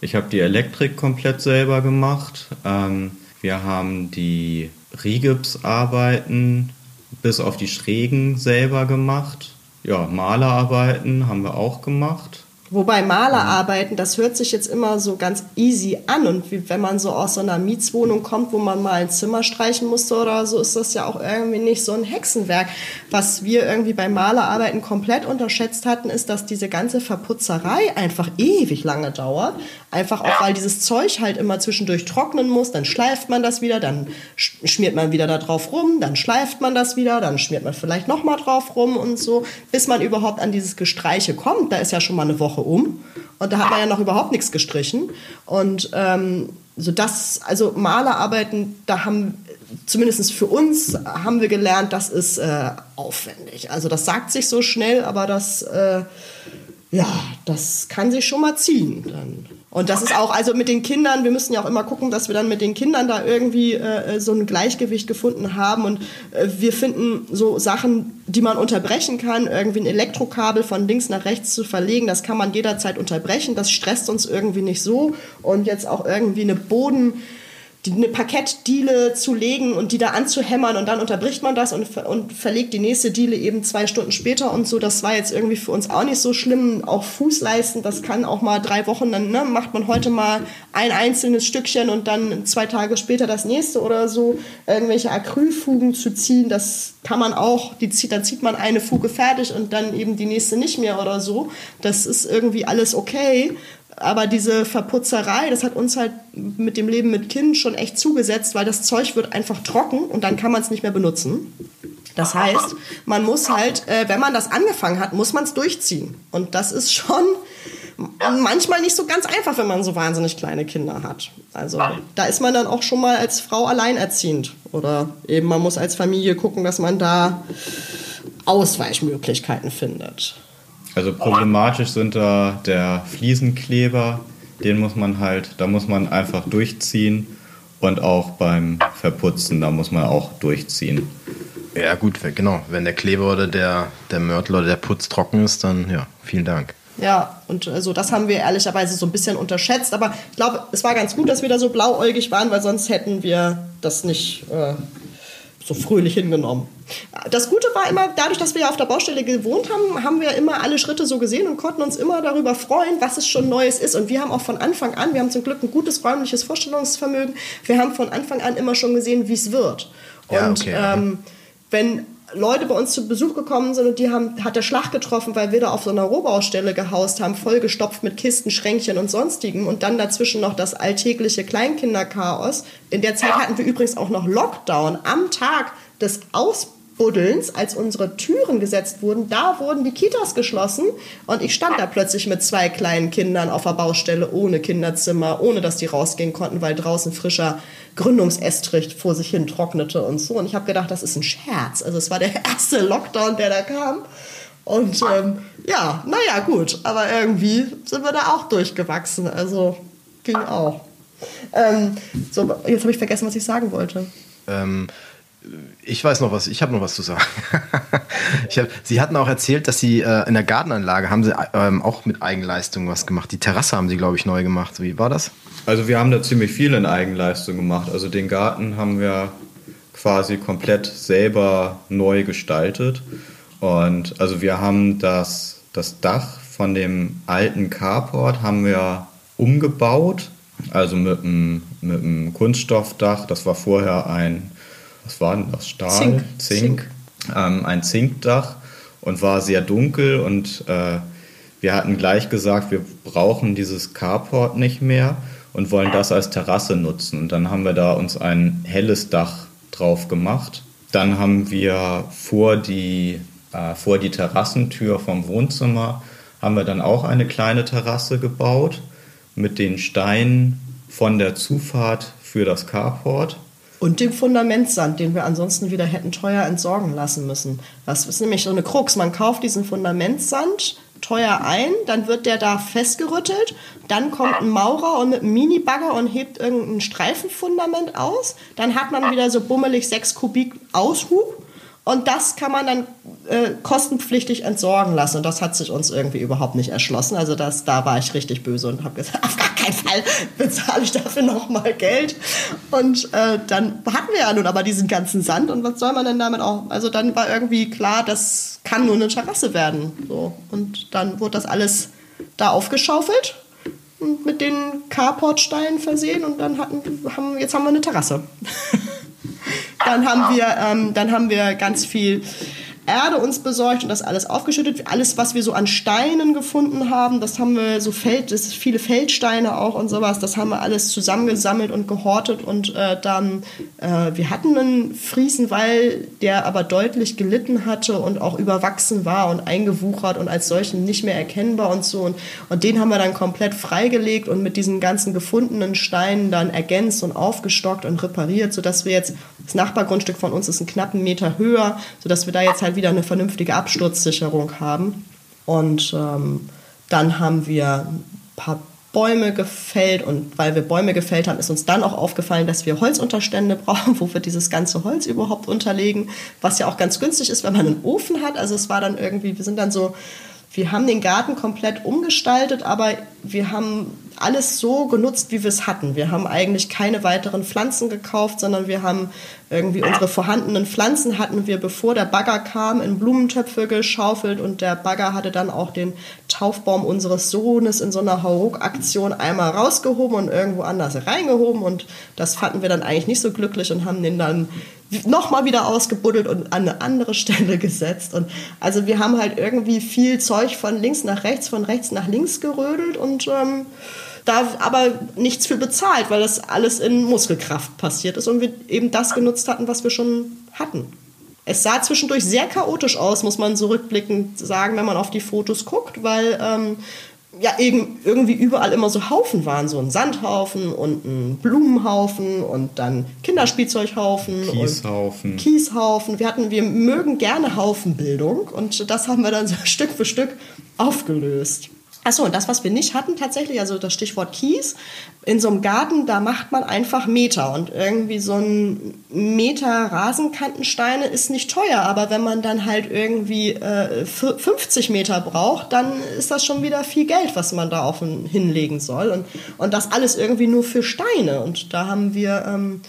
Ich habe die Elektrik komplett selber gemacht. Ähm, wir haben die Rigipsarbeiten bis auf die Schrägen selber gemacht. Ja, Malerarbeiten haben wir auch gemacht. Wobei Malerarbeiten, das hört sich jetzt immer so ganz easy an. Und wie, wenn man so aus so einer Mietswohnung kommt, wo man mal ein Zimmer streichen musste oder so, ist das ja auch irgendwie nicht so ein Hexenwerk. Was wir irgendwie bei Malerarbeiten komplett unterschätzt hatten, ist, dass diese ganze Verputzerei einfach ewig lange dauert. Einfach auch, weil dieses Zeug halt immer zwischendurch trocknen muss. Dann schleift man das wieder, dann schmiert man wieder da drauf rum, dann schleift man das wieder, dann schmiert man vielleicht nochmal drauf rum und so, bis man überhaupt an dieses Gestreiche kommt. Da ist ja schon mal eine Woche um. Und da hat man ja noch überhaupt nichts gestrichen. Und ähm, so das, also Malerarbeiten, da haben zumindest für uns haben wir gelernt, das ist äh, aufwendig. Also das sagt sich so schnell, aber das, äh, ja, das kann sich schon mal ziehen. Dann. Und das ist auch, also mit den Kindern, wir müssen ja auch immer gucken, dass wir dann mit den Kindern da irgendwie äh, so ein Gleichgewicht gefunden haben. Und äh, wir finden so Sachen, die man unterbrechen kann, irgendwie ein Elektrokabel von links nach rechts zu verlegen, das kann man jederzeit unterbrechen. Das stresst uns irgendwie nicht so. Und jetzt auch irgendwie eine Boden eine Parkettdiele zu legen und die da anzuhämmern und dann unterbricht man das und, und verlegt die nächste Diele eben zwei Stunden später und so. Das war jetzt irgendwie für uns auch nicht so schlimm. Auch Fußleisten, das kann auch mal drei Wochen, dann ne, macht man heute mal ein einzelnes Stückchen und dann zwei Tage später das nächste oder so. Irgendwelche Acrylfugen zu ziehen, das kann man auch, die zieht, dann zieht man eine Fuge fertig und dann eben die nächste nicht mehr oder so. Das ist irgendwie alles okay. Aber diese Verputzerei, das hat uns halt mit dem Leben mit Kind schon echt zugesetzt, weil das Zeug wird einfach trocken und dann kann man es nicht mehr benutzen. Das heißt, man muss halt, äh, wenn man das angefangen hat, muss man es durchziehen. Und das ist schon manchmal nicht so ganz einfach, wenn man so wahnsinnig kleine Kinder hat. Also da ist man dann auch schon mal als Frau alleinerziehend. Oder eben man muss als Familie gucken, dass man da Ausweichmöglichkeiten findet. Also problematisch sind da der Fliesenkleber, den muss man halt, da muss man einfach durchziehen und auch beim Verputzen, da muss man auch durchziehen. Ja gut, genau. Wenn der Kleber oder der, der Mörtel oder der Putz trocken ist, dann ja, vielen Dank. Ja, und also das haben wir ehrlicherweise so ein bisschen unterschätzt. Aber ich glaube, es war ganz gut, dass wir da so blauäugig waren, weil sonst hätten wir das nicht äh, so fröhlich hingenommen. Das Gute war immer, dadurch, dass wir ja auf der Baustelle gewohnt haben, haben wir immer alle Schritte so gesehen und konnten uns immer darüber freuen, was es schon Neues ist. Und wir haben auch von Anfang an, wir haben zum Glück ein gutes räumliches Vorstellungsvermögen, wir haben von Anfang an immer schon gesehen, wie es wird. Ja, und okay, ähm, wenn Leute bei uns zu Besuch gekommen sind und die haben, hat der Schlag getroffen, weil wir da auf so einer Rohbaustelle gehaust haben, vollgestopft mit Kisten, Schränkchen und sonstigem und dann dazwischen noch das alltägliche Kleinkinderchaos. In der Zeit hatten wir übrigens auch noch Lockdown am Tag des Ausbuddelns, als unsere Türen gesetzt wurden, da wurden die Kitas geschlossen und ich stand da plötzlich mit zwei kleinen Kindern auf der Baustelle ohne Kinderzimmer, ohne dass die rausgehen konnten, weil draußen frischer Gründungsestrich vor sich hin trocknete und so. Und ich habe gedacht, das ist ein Scherz. Also es war der erste Lockdown, der da kam. Und ähm, ja, naja, gut. Aber irgendwie sind wir da auch durchgewachsen. Also ging auch. Ähm, so, jetzt habe ich vergessen, was ich sagen wollte. Ähm, ich weiß noch was, ich habe noch was zu sagen. hab, Sie hatten auch erzählt, dass Sie äh, in der Gartenanlage haben Sie ähm, auch mit Eigenleistung was gemacht. Die Terrasse haben Sie, glaube ich, neu gemacht. Wie war das? Also wir haben da ziemlich viel in Eigenleistung gemacht. Also den Garten haben wir quasi komplett selber neu gestaltet. Und also wir haben das, das Dach von dem alten Carport haben wir umgebaut. Also mit einem, mit einem Kunststoffdach. Das war vorher ein was war denn das? Stahl? Zink. Zink. Zink. Ähm, ein Zinkdach und war sehr dunkel und äh, wir hatten gleich gesagt, wir brauchen dieses Carport nicht mehr und wollen das als Terrasse nutzen. Und dann haben wir da uns ein helles Dach drauf gemacht. Dann haben wir vor die, äh, vor die Terrassentür vom Wohnzimmer haben wir dann auch eine kleine Terrasse gebaut mit den Steinen von der Zufahrt für das Carport. Und dem Fundamentsand, den wir ansonsten wieder hätten teuer entsorgen lassen müssen. Das ist nämlich so eine Krux. Man kauft diesen Fundamentsand teuer ein, dann wird der da festgerüttelt, dann kommt ein Maurer und mit einem Minibagger und hebt irgendein Streifenfundament aus, dann hat man wieder so bummelig 6 Kubik Aushub und das kann man dann äh, kostenpflichtig entsorgen lassen. Und das hat sich uns irgendwie überhaupt nicht erschlossen. Also das, da war ich richtig böse und habe gesagt, auf gar keinen Fall bezahle ich dafür nochmal Geld. Und äh, dann hatten wir ja nun aber diesen ganzen Sand. Und was soll man denn damit auch? Also dann war irgendwie klar, das kann nur eine Terrasse werden. So. Und dann wurde das alles da aufgeschaufelt und mit den Carportsteinen versehen. Und dann hatten, haben, jetzt haben wir eine Terrasse. Dann haben wir, ähm, dann haben wir ganz viel Erde uns besorgt und das alles aufgeschüttet. Alles, was wir so an Steinen gefunden haben, das haben wir so Feld, das viele Feldsteine auch und sowas, das haben wir alles zusammengesammelt und gehortet und äh, dann, äh, wir hatten einen Friesenwall, der aber deutlich gelitten hatte und auch überwachsen war und eingewuchert und als solchen nicht mehr erkennbar und so und, und den haben wir dann komplett freigelegt und mit diesen ganzen gefundenen Steinen dann ergänzt und aufgestockt und repariert, sodass wir jetzt, das Nachbargrundstück von uns ist einen knappen Meter höher, sodass wir da jetzt halt wieder eine vernünftige Absturzsicherung haben. Und ähm, dann haben wir ein paar Bäume gefällt und weil wir Bäume gefällt haben, ist uns dann auch aufgefallen, dass wir Holzunterstände brauchen, wo wir dieses ganze Holz überhaupt unterlegen, was ja auch ganz günstig ist, wenn man einen Ofen hat. Also es war dann irgendwie, wir sind dann so wir haben den Garten komplett umgestaltet, aber wir haben alles so genutzt, wie wir es hatten. Wir haben eigentlich keine weiteren Pflanzen gekauft, sondern wir haben irgendwie unsere vorhandenen Pflanzen hatten wir, bevor der Bagger kam, in Blumentöpfe geschaufelt und der Bagger hatte dann auch den Taufbaum unseres Sohnes in so einer Hauruck-Aktion einmal rausgehoben und irgendwo anders reingehoben und das fanden wir dann eigentlich nicht so glücklich und haben den dann nochmal wieder ausgebuddelt und an eine andere Stelle gesetzt. Und also wir haben halt irgendwie viel Zeug von links nach rechts, von rechts nach links gerödelt und ähm, da aber nichts für bezahlt, weil das alles in Muskelkraft passiert ist und wir eben das genutzt hatten, was wir schon hatten. Es sah zwischendurch sehr chaotisch aus, muss man zurückblickend sagen, wenn man auf die Fotos guckt, weil ähm, ja irgendwie überall immer so Haufen waren, so ein Sandhaufen und ein Blumenhaufen und dann Kinderspielzeughaufen Kieshaufen. Kieshaufen. Wir hatten, wir mögen gerne Haufenbildung und das haben wir dann so Stück für Stück aufgelöst. Achso, und das, was wir nicht hatten tatsächlich, also das Stichwort Kies, in so einem Garten, da macht man einfach Meter. Und irgendwie so ein Meter Rasenkantensteine ist nicht teuer, aber wenn man dann halt irgendwie äh, 50 Meter braucht, dann ist das schon wieder viel Geld, was man da auf hinlegen soll. Und, und das alles irgendwie nur für Steine. Und da haben wir ähm,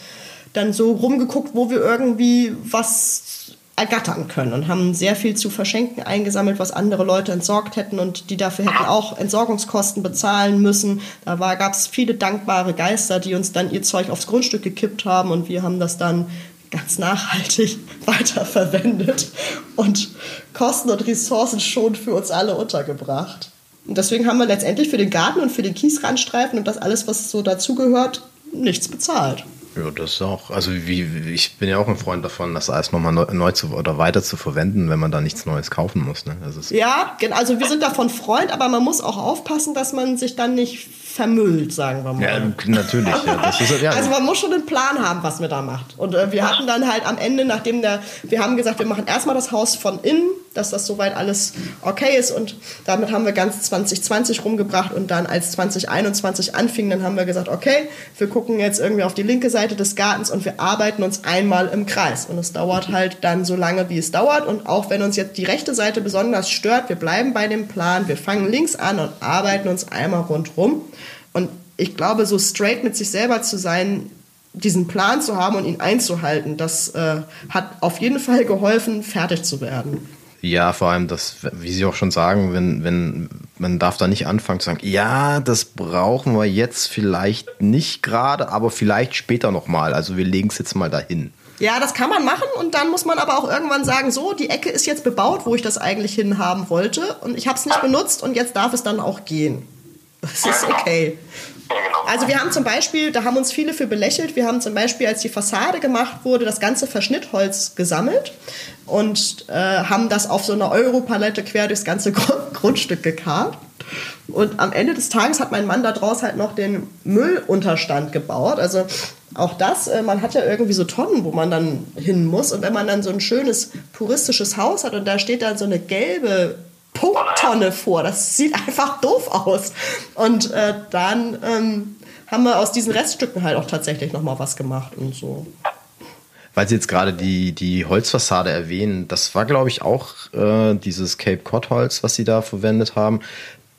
dann so rumgeguckt, wo wir irgendwie was ergattern können und haben sehr viel zu verschenken eingesammelt, was andere Leute entsorgt hätten und die dafür hätten auch Entsorgungskosten bezahlen müssen. Da gab es viele dankbare Geister, die uns dann ihr Zeug aufs Grundstück gekippt haben und wir haben das dann ganz nachhaltig weiterverwendet und Kosten und Ressourcen schon für uns alle untergebracht. Und deswegen haben wir letztendlich für den Garten und für den Kiesrandstreifen und das alles, was so dazugehört, nichts bezahlt. Ja, das ist auch. Also wie, ich bin ja auch ein Freund davon, das alles nochmal neu, neu zu oder weiter zu verwenden, wenn man da nichts Neues kaufen muss. Ne? ja, also wir sind davon Freund, aber man muss auch aufpassen, dass man sich dann nicht vermüllt, sagen wir mal. Ja, natürlich. Ja. Ist, ja. Also man muss schon einen Plan haben, was man da macht. Und äh, wir hatten dann halt am Ende, nachdem der, wir haben gesagt, wir machen erstmal das Haus von innen, dass das soweit alles okay ist. Und damit haben wir ganz 2020 rumgebracht. Und dann als 2021 anfing, dann haben wir gesagt, okay, wir gucken jetzt irgendwie auf die linke Seite des Gartens und wir arbeiten uns einmal im Kreis. Und es dauert halt dann so lange, wie es dauert. Und auch wenn uns jetzt die rechte Seite besonders stört, wir bleiben bei dem Plan, wir fangen links an und arbeiten uns einmal rundrum. Und ich glaube, so straight mit sich selber zu sein, diesen Plan zu haben und ihn einzuhalten, das äh, hat auf jeden Fall geholfen, fertig zu werden. Ja, vor allem das, wie Sie auch schon sagen, wenn, wenn, man darf da nicht anfangen zu sagen, ja, das brauchen wir jetzt vielleicht nicht gerade, aber vielleicht später nochmal. Also wir legen es jetzt mal dahin. Ja, das kann man machen und dann muss man aber auch irgendwann sagen, so, die Ecke ist jetzt bebaut, wo ich das eigentlich hinhaben wollte und ich habe es nicht benutzt und jetzt darf es dann auch gehen. Das ist okay. Also wir haben zum Beispiel, da haben uns viele für belächelt, wir haben zum Beispiel, als die Fassade gemacht wurde, das ganze Verschnittholz gesammelt und äh, haben das auf so einer Europalette quer durchs ganze Grundstück gekarrt. Und am Ende des Tages hat mein Mann da draus halt noch den Müllunterstand gebaut. Also auch das, äh, man hat ja irgendwie so Tonnen, wo man dann hin muss. Und wenn man dann so ein schönes puristisches Haus hat und da steht dann so eine gelbe Punkttonne vor. Das sieht einfach doof aus. Und äh, dann ähm, haben wir aus diesen Reststücken halt auch tatsächlich noch mal was gemacht und so. Weil Sie jetzt gerade die, die Holzfassade erwähnen, das war, glaube ich, auch äh, dieses Cape Cod Holz, was Sie da verwendet haben.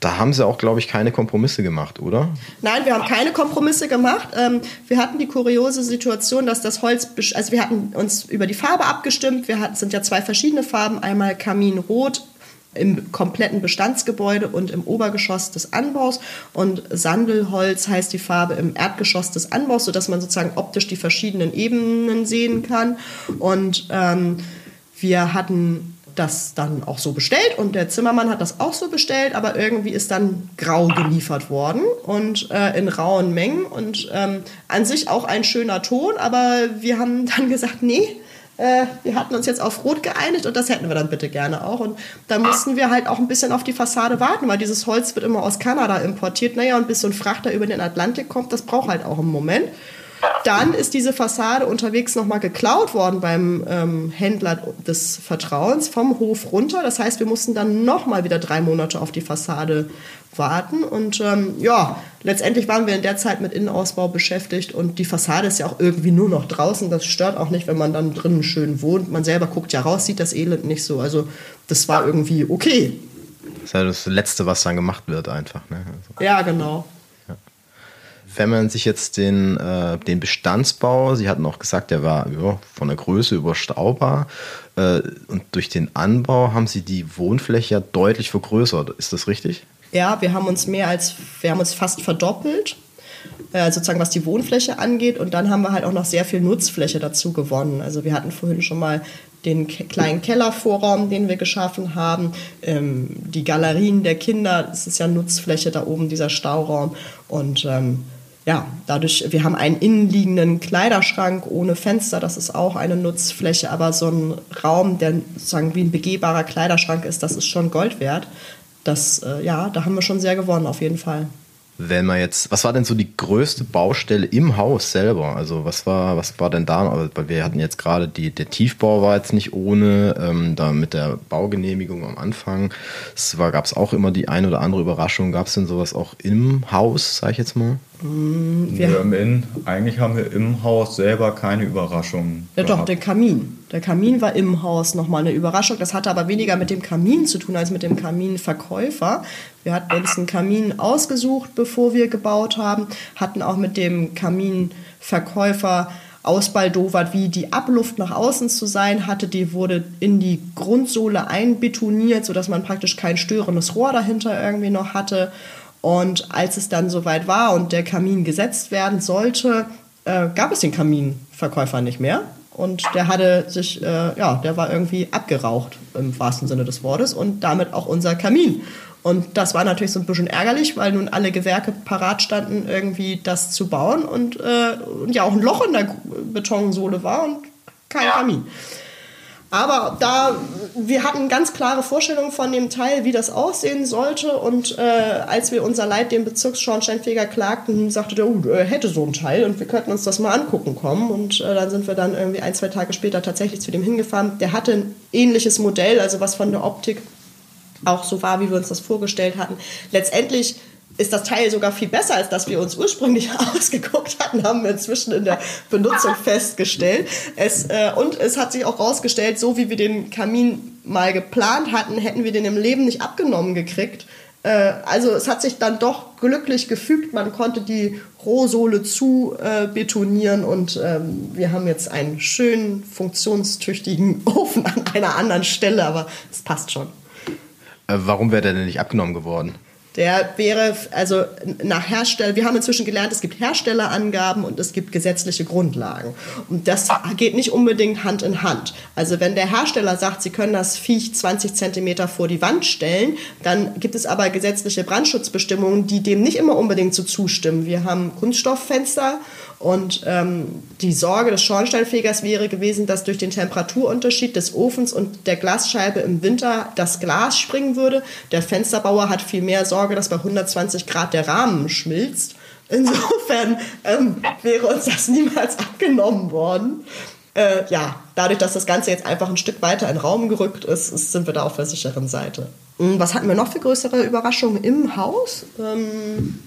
Da haben Sie auch, glaube ich, keine Kompromisse gemacht, oder? Nein, wir haben keine Kompromisse gemacht. Ähm, wir hatten die kuriose Situation, dass das Holz, also wir hatten uns über die Farbe abgestimmt. Wir hatten, sind ja zwei verschiedene Farben, einmal Kaminrot im kompletten Bestandsgebäude und im Obergeschoss des Anbaus. Und Sandelholz heißt die Farbe im Erdgeschoss des Anbaus, sodass man sozusagen optisch die verschiedenen Ebenen sehen kann. Und ähm, wir hatten das dann auch so bestellt und der Zimmermann hat das auch so bestellt, aber irgendwie ist dann grau geliefert worden und äh, in rauen Mengen und ähm, an sich auch ein schöner Ton, aber wir haben dann gesagt, nee, äh, wir hatten uns jetzt auf Rot geeinigt und das hätten wir dann bitte gerne auch. Und da mussten wir halt auch ein bisschen auf die Fassade warten, weil dieses Holz wird immer aus Kanada importiert. Naja, und bis so ein Frachter über den Atlantik kommt, das braucht halt auch einen Moment. Dann ist diese Fassade unterwegs nochmal geklaut worden beim ähm, Händler des Vertrauens vom Hof runter. Das heißt, wir mussten dann nochmal wieder drei Monate auf die Fassade warten. Und ähm, ja, letztendlich waren wir in der Zeit mit Innenausbau beschäftigt und die Fassade ist ja auch irgendwie nur noch draußen. Das stört auch nicht, wenn man dann drinnen schön wohnt. Man selber guckt ja raus, sieht das Elend nicht so. Also das war irgendwie okay. Das ist ja das Letzte, was dann gemacht wird, einfach. Ne? Also. Ja, genau. Wenn man sich jetzt den, äh, den Bestandsbau, Sie hatten auch gesagt, der war ja, von der Größe überstaubar. Äh, und durch den Anbau haben Sie die Wohnfläche ja deutlich vergrößert. Ist das richtig? Ja, wir haben uns mehr als, wir haben uns fast verdoppelt, äh, sozusagen was die Wohnfläche angeht. Und dann haben wir halt auch noch sehr viel Nutzfläche dazu gewonnen. Also wir hatten vorhin schon mal den kleinen Kellervorraum, den wir geschaffen haben, ähm, die Galerien der Kinder, das ist ja Nutzfläche da oben, dieser Stauraum. Und ähm, ja, dadurch, wir haben einen innenliegenden Kleiderschrank ohne Fenster, das ist auch eine Nutzfläche, aber so ein Raum, der sozusagen wie ein begehbarer Kleiderschrank ist, das ist schon Gold wert. Das, äh, ja, da haben wir schon sehr gewonnen, auf jeden Fall. Wenn man jetzt, was war denn so die größte Baustelle im Haus selber? Also was war, was war denn da? Also, weil wir hatten jetzt gerade die, der Tiefbau war jetzt nicht ohne, ähm, da mit der Baugenehmigung am Anfang. Es gab es auch immer die ein oder andere Überraschung. Gab es denn sowas auch im Haus, sag ich jetzt mal? Wir haben in, eigentlich haben wir im Haus selber keine Überraschungen. Ja, doch, der Kamin. Der Kamin war im Haus nochmal eine Überraschung. Das hatte aber weniger mit dem Kamin zu tun als mit dem Kaminverkäufer. Wir hatten uns einen Kamin ausgesucht, bevor wir gebaut haben, hatten auch mit dem Kaminverkäufer ausbaldowert, wie die Abluft nach außen zu sein hatte. Die wurde in die Grundsohle einbetoniert, sodass man praktisch kein störendes Rohr dahinter irgendwie noch hatte. Und als es dann soweit war und der Kamin gesetzt werden sollte, äh, gab es den Kaminverkäufer nicht mehr. Und der hatte sich, äh, ja, der war irgendwie abgeraucht im wahrsten Sinne des Wortes und damit auch unser Kamin. Und das war natürlich so ein bisschen ärgerlich, weil nun alle Gewerke parat standen, irgendwie das zu bauen und, äh, und ja auch ein Loch in der Betonsohle war und kein Kamin. Aber da, wir hatten ganz klare Vorstellungen von dem Teil, wie das aussehen sollte. Und äh, als wir unser Leid dem Bezirksschornsteinfeger klagten, sagte der, oh, er hätte so ein Teil und wir könnten uns das mal angucken kommen. Und äh, dann sind wir dann irgendwie ein, zwei Tage später tatsächlich zu dem hingefahren. Der hatte ein ähnliches Modell, also was von der Optik auch so war, wie wir uns das vorgestellt hatten. Letztendlich ist das Teil sogar viel besser, als das wir uns ursprünglich ausgeguckt hatten, haben wir inzwischen in der Benutzung festgestellt. Es, äh, und es hat sich auch herausgestellt, so wie wir den Kamin mal geplant hatten, hätten wir den im Leben nicht abgenommen gekriegt. Äh, also es hat sich dann doch glücklich gefügt. Man konnte die Rohsohle zu äh, betonieren und ähm, wir haben jetzt einen schönen, funktionstüchtigen Ofen an einer anderen Stelle, aber es passt schon. Äh, warum wäre der denn nicht abgenommen geworden? Der wäre, also nach Hersteller, wir haben inzwischen gelernt, es gibt Herstellerangaben und es gibt gesetzliche Grundlagen. Und das geht nicht unbedingt Hand in Hand. Also wenn der Hersteller sagt, Sie können das Viech 20 Zentimeter vor die Wand stellen, dann gibt es aber gesetzliche Brandschutzbestimmungen, die dem nicht immer unbedingt so zustimmen. Wir haben Kunststofffenster und ähm, die Sorge des Schornsteinfegers wäre gewesen, dass durch den Temperaturunterschied des Ofens und der Glasscheibe im Winter das Glas springen würde. Der Fensterbauer hat viel mehr Sorge, dass bei 120 Grad der Rahmen schmilzt. Insofern ähm, wäre uns das niemals abgenommen worden. Äh, ja, dadurch, dass das Ganze jetzt einfach ein Stück weiter in den Raum gerückt ist, ist sind wir da auf der sicheren Seite. Hm, was hatten wir noch für größere Überraschungen im Haus? Ähm,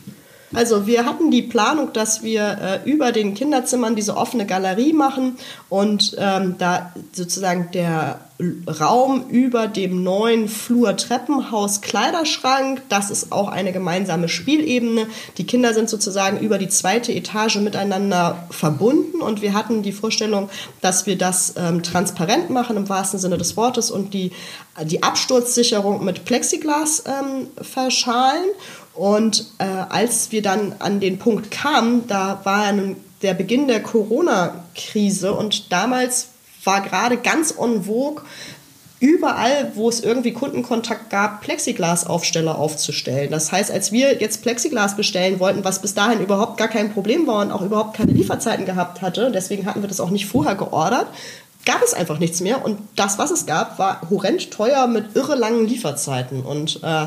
also wir hatten die Planung, dass wir äh, über den Kinderzimmern diese offene Galerie machen und ähm, da sozusagen der Raum über dem neuen Flur Treppenhaus Kleiderschrank, das ist auch eine gemeinsame Spielebene. Die Kinder sind sozusagen über die zweite Etage miteinander verbunden und wir hatten die Vorstellung, dass wir das ähm, transparent machen im wahrsten Sinne des Wortes und die, die Absturzsicherung mit Plexiglas ähm, verschalen und äh, als wir dann an den Punkt kamen, da war nun der Beginn der Corona-Krise und damals war gerade ganz en vogue, überall, wo es irgendwie Kundenkontakt gab, Plexiglasaufsteller aufzustellen. Das heißt, als wir jetzt Plexiglas bestellen wollten, was bis dahin überhaupt gar kein Problem war und auch überhaupt keine Lieferzeiten gehabt hatte, deswegen hatten wir das auch nicht vorher geordert, gab es einfach nichts mehr. Und das, was es gab, war horrend teuer mit irre langen Lieferzeiten. Und äh,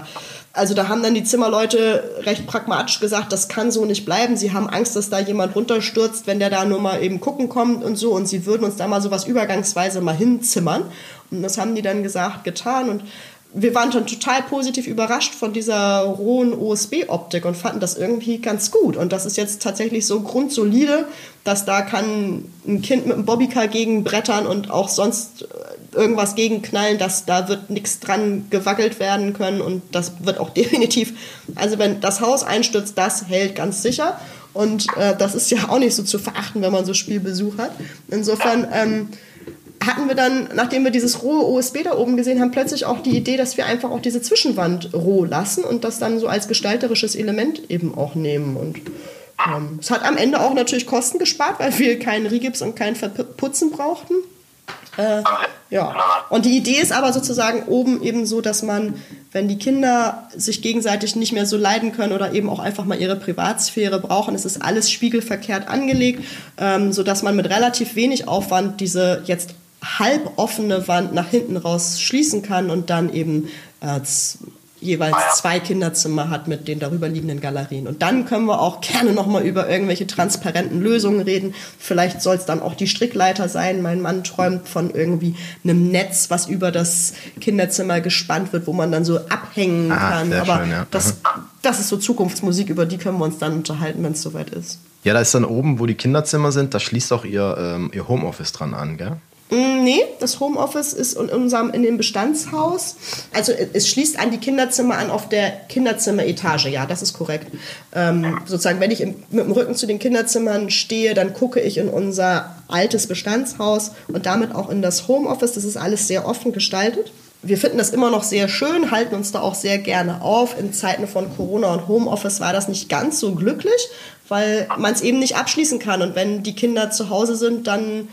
also da haben dann die Zimmerleute recht pragmatisch gesagt, das kann so nicht bleiben. Sie haben Angst, dass da jemand runterstürzt, wenn der da nur mal eben gucken kommt und so. Und sie würden uns da mal sowas übergangsweise mal hinzimmern. Und das haben die dann gesagt, getan. Und wir waren schon total positiv überrascht von dieser rohen OSB-Optik und fanden das irgendwie ganz gut. Und das ist jetzt tatsächlich so grundsolide, dass da kann ein Kind mit einem Bobbycar gegen brettern und auch sonst irgendwas gegenknallen, dass da wird nichts dran gewackelt werden können und das wird auch definitiv, also wenn das Haus einstürzt, das hält ganz sicher und äh, das ist ja auch nicht so zu verachten, wenn man so Spielbesuch hat. Insofern ähm, hatten wir dann, nachdem wir dieses rohe OSB da oben gesehen haben, plötzlich auch die Idee, dass wir einfach auch diese Zwischenwand roh lassen und das dann so als gestalterisches Element eben auch nehmen. Und ähm, es hat am Ende auch natürlich Kosten gespart, weil wir keinen Rigips und kein Verputzen brauchten. Äh, ja. Und die Idee ist aber sozusagen oben eben so, dass man, wenn die Kinder sich gegenseitig nicht mehr so leiden können oder eben auch einfach mal ihre Privatsphäre brauchen, ist es alles spiegelverkehrt angelegt, ähm, sodass man mit relativ wenig Aufwand diese jetzt halb offene Wand nach hinten raus schließen kann und dann eben äh, jeweils zwei Kinderzimmer hat mit den darüber liegenden Galerien. Und dann können wir auch gerne nochmal über irgendwelche transparenten Lösungen reden. Vielleicht soll es dann auch die Strickleiter sein. Mein Mann träumt von irgendwie einem Netz, was über das Kinderzimmer gespannt wird, wo man dann so abhängen ah, kann. Aber schön, ja. das, das ist so Zukunftsmusik, über die können wir uns dann unterhalten, wenn es soweit ist. Ja, da ist dann oben, wo die Kinderzimmer sind, da schließt auch ihr, ähm, ihr Homeoffice dran an, gell? Mm, nee, das Homeoffice ist in unserem in dem Bestandshaus. Also es schließt an die Kinderzimmer an auf der Kinderzimmeretage. Ja, das ist korrekt. Ähm, sozusagen, wenn ich im, mit dem Rücken zu den Kinderzimmern stehe, dann gucke ich in unser altes Bestandshaus und damit auch in das Homeoffice. Das ist alles sehr offen gestaltet. Wir finden das immer noch sehr schön, halten uns da auch sehr gerne auf. In Zeiten von Corona und Homeoffice war das nicht ganz so glücklich, weil man es eben nicht abschließen kann. Und wenn die Kinder zu Hause sind, dann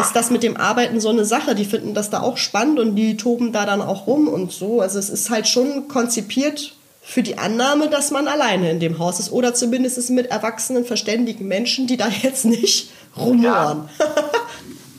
ist das mit dem Arbeiten so eine Sache. Die finden das da auch spannend und die toben da dann auch rum und so. Also es ist halt schon konzipiert für die Annahme, dass man alleine in dem Haus ist oder zumindest mit erwachsenen, verständigen Menschen, die da jetzt nicht rumoren. Ja.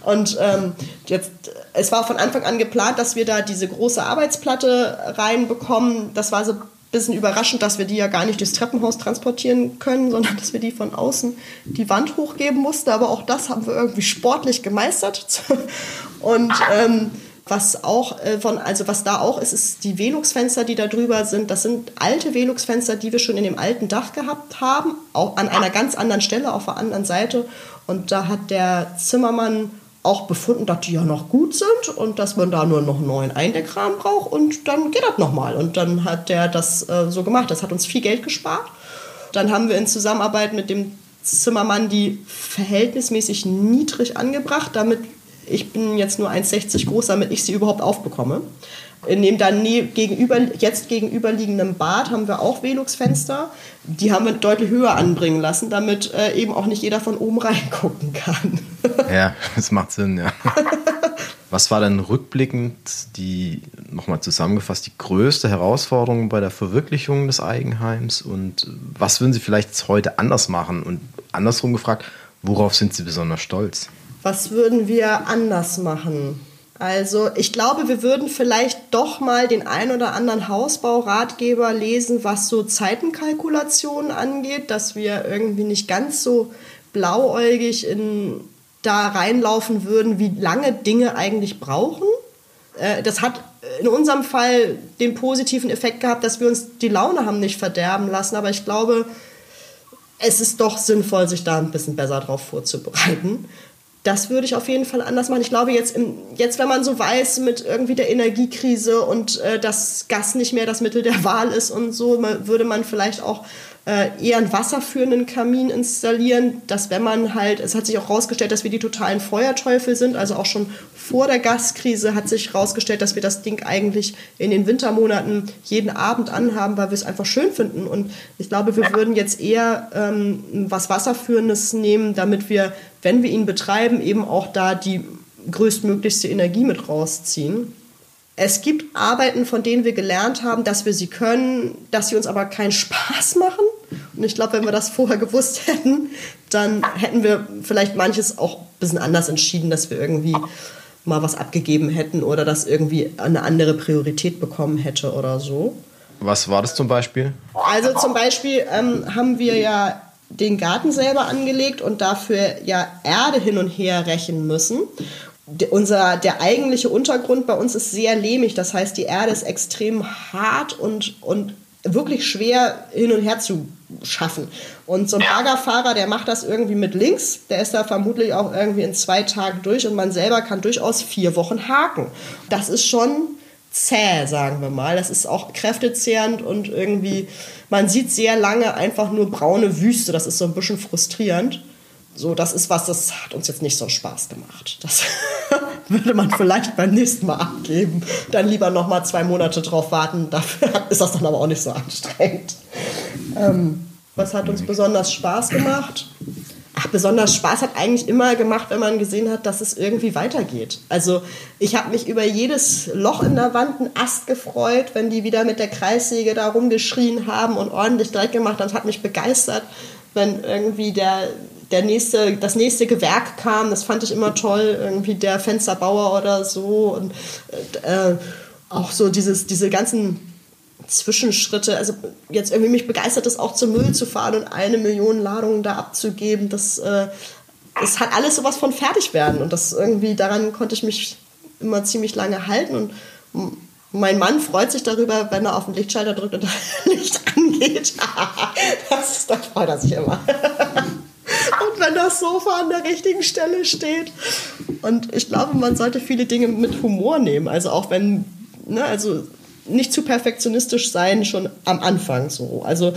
und ähm, jetzt, es war von Anfang an geplant, dass wir da diese große Arbeitsplatte reinbekommen. Das war so bisschen überraschend, dass wir die ja gar nicht durchs Treppenhaus transportieren können, sondern dass wir die von außen die Wand hochgeben mussten. Aber auch das haben wir irgendwie sportlich gemeistert. Und ähm, was auch äh, von, also was da auch ist, ist die Velux-Fenster, die da drüber sind. Das sind alte Velux-Fenster, die wir schon in dem alten Dach gehabt haben, auch an einer ganz anderen Stelle auf der anderen Seite. Und da hat der Zimmermann auch befunden, dass die ja noch gut sind und dass man da nur noch einen neuen Eindeckrahmen braucht und dann geht das nochmal. Und dann hat der das äh, so gemacht. Das hat uns viel Geld gespart. Dann haben wir in Zusammenarbeit mit dem Zimmermann die verhältnismäßig niedrig angebracht, damit ich bin jetzt nur 1,60 groß, damit ich sie überhaupt aufbekomme. In dem dann gegenüber, jetzt gegenüberliegenden Bad haben wir auch Velux-Fenster. Die haben wir deutlich höher anbringen lassen, damit äh, eben auch nicht jeder von oben reingucken kann. ja, das macht Sinn, ja. Was war denn rückblickend die, nochmal zusammengefasst, die größte Herausforderung bei der Verwirklichung des Eigenheims und was würden Sie vielleicht heute anders machen? Und andersrum gefragt, worauf sind Sie besonders stolz? Was würden wir anders machen? Also ich glaube, wir würden vielleicht doch mal den ein oder anderen Hausbauratgeber lesen, was so Zeitenkalkulationen angeht, dass wir irgendwie nicht ganz so blauäugig in, da reinlaufen würden, wie lange Dinge eigentlich brauchen. Äh, das hat in unserem Fall den positiven Effekt gehabt, dass wir uns die Laune haben nicht verderben lassen, aber ich glaube, es ist doch sinnvoll, sich da ein bisschen besser drauf vorzubereiten das würde ich auf jeden Fall anders machen. Ich glaube, jetzt, jetzt wenn man so weiß, mit irgendwie der Energiekrise und äh, dass Gas nicht mehr das Mittel der Wahl ist und so, würde man vielleicht auch eher einen wasserführenden Kamin installieren, dass wenn man halt, es hat sich auch herausgestellt, dass wir die totalen Feuerteufel sind, also auch schon vor der Gaskrise hat sich herausgestellt, dass wir das Ding eigentlich in den Wintermonaten jeden Abend anhaben, weil wir es einfach schön finden und ich glaube, wir würden jetzt eher ähm, was Wasserführendes nehmen, damit wir, wenn wir ihn betreiben, eben auch da die größtmöglichste Energie mit rausziehen. Es gibt Arbeiten, von denen wir gelernt haben, dass wir sie können, dass sie uns aber keinen Spaß machen. Und ich glaube, wenn wir das vorher gewusst hätten, dann hätten wir vielleicht manches auch ein bisschen anders entschieden, dass wir irgendwie mal was abgegeben hätten oder das irgendwie eine andere Priorität bekommen hätte oder so. Was war das zum Beispiel? Also zum Beispiel ähm, haben wir ja den Garten selber angelegt und dafür ja Erde hin und her rächen müssen unser, der eigentliche Untergrund bei uns ist sehr lehmig. Das heißt, die Erde ist extrem hart und, und wirklich schwer hin und her zu schaffen. Und so ein Baggerfahrer, der macht das irgendwie mit links, der ist da vermutlich auch irgendwie in zwei Tagen durch und man selber kann durchaus vier Wochen haken. Das ist schon zäh, sagen wir mal. Das ist auch kräftezehrend und irgendwie, man sieht sehr lange einfach nur braune Wüste. Das ist so ein bisschen frustrierend. So, das ist was, das hat uns jetzt nicht so Spaß gemacht. Das würde man vielleicht beim nächsten Mal abgeben. Dann lieber noch mal zwei Monate drauf warten. Dafür ist das dann aber auch nicht so anstrengend. Ähm, was hat uns besonders Spaß gemacht? Ach, besonders Spaß hat eigentlich immer gemacht, wenn man gesehen hat, dass es irgendwie weitergeht. Also ich habe mich über jedes Loch in der Wand einen Ast gefreut, wenn die wieder mit der Kreissäge da rumgeschrien haben und ordentlich Dreck gemacht. Das hat mich begeistert, wenn irgendwie der der nächste, das nächste Gewerk kam, das fand ich immer toll, irgendwie der Fensterbauer oder so und äh, auch so dieses, diese ganzen Zwischenschritte, also jetzt irgendwie mich begeistert es auch zum Müll zu fahren und eine Million Ladungen da abzugeben, das, äh, das hat alles sowas von fertig werden und das irgendwie, daran konnte ich mich immer ziemlich lange halten und mein Mann freut sich darüber, wenn er auf den Lichtschalter drückt und das Licht angeht. das, da freut er sich immer. Wenn das Sofa an der richtigen Stelle steht. Und ich glaube, man sollte viele Dinge mit Humor nehmen. Also auch wenn, ne, also nicht zu perfektionistisch sein, schon am Anfang so. Also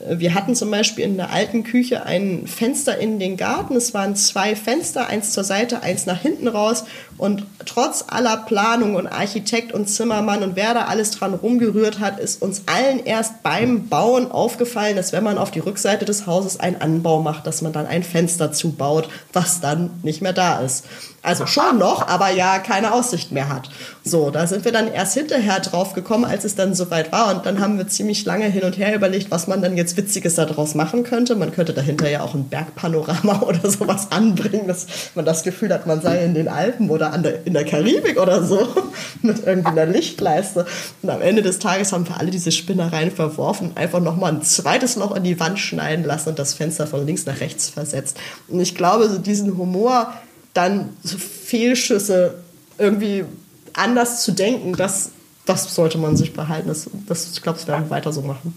äh, wir hatten zum Beispiel in der alten Küche ein Fenster in den Garten. Es waren zwei Fenster, eins zur Seite, eins nach hinten raus. Und trotz aller Planung und Architekt und Zimmermann und wer da alles dran rumgerührt hat, ist uns allen erst beim Bauen aufgefallen, dass wenn man auf die Rückseite des Hauses einen Anbau macht, dass man dann ein Fenster zubaut, was dann nicht mehr da ist. Also schon noch, aber ja keine Aussicht mehr hat. So, da sind wir dann erst hinterher drauf gekommen, als es dann soweit war. Und dann haben wir ziemlich lange hin und her überlegt, was man dann jetzt Witziges daraus machen könnte. Man könnte dahinter ja auch ein Bergpanorama oder sowas anbringen, dass man das Gefühl hat, man sei in den Alpen oder der, in der Karibik oder so mit irgendwie einer Lichtleiste. Und am Ende des Tages haben wir alle diese Spinnereien verworfen, einfach nochmal ein zweites Loch in die Wand schneiden lassen und das Fenster von links nach rechts versetzt. Und ich glaube, so diesen Humor dann so Fehlschüsse irgendwie anders zu denken, das, das sollte man sich behalten. Das, das, ich glaube, das werden wir weiter so machen.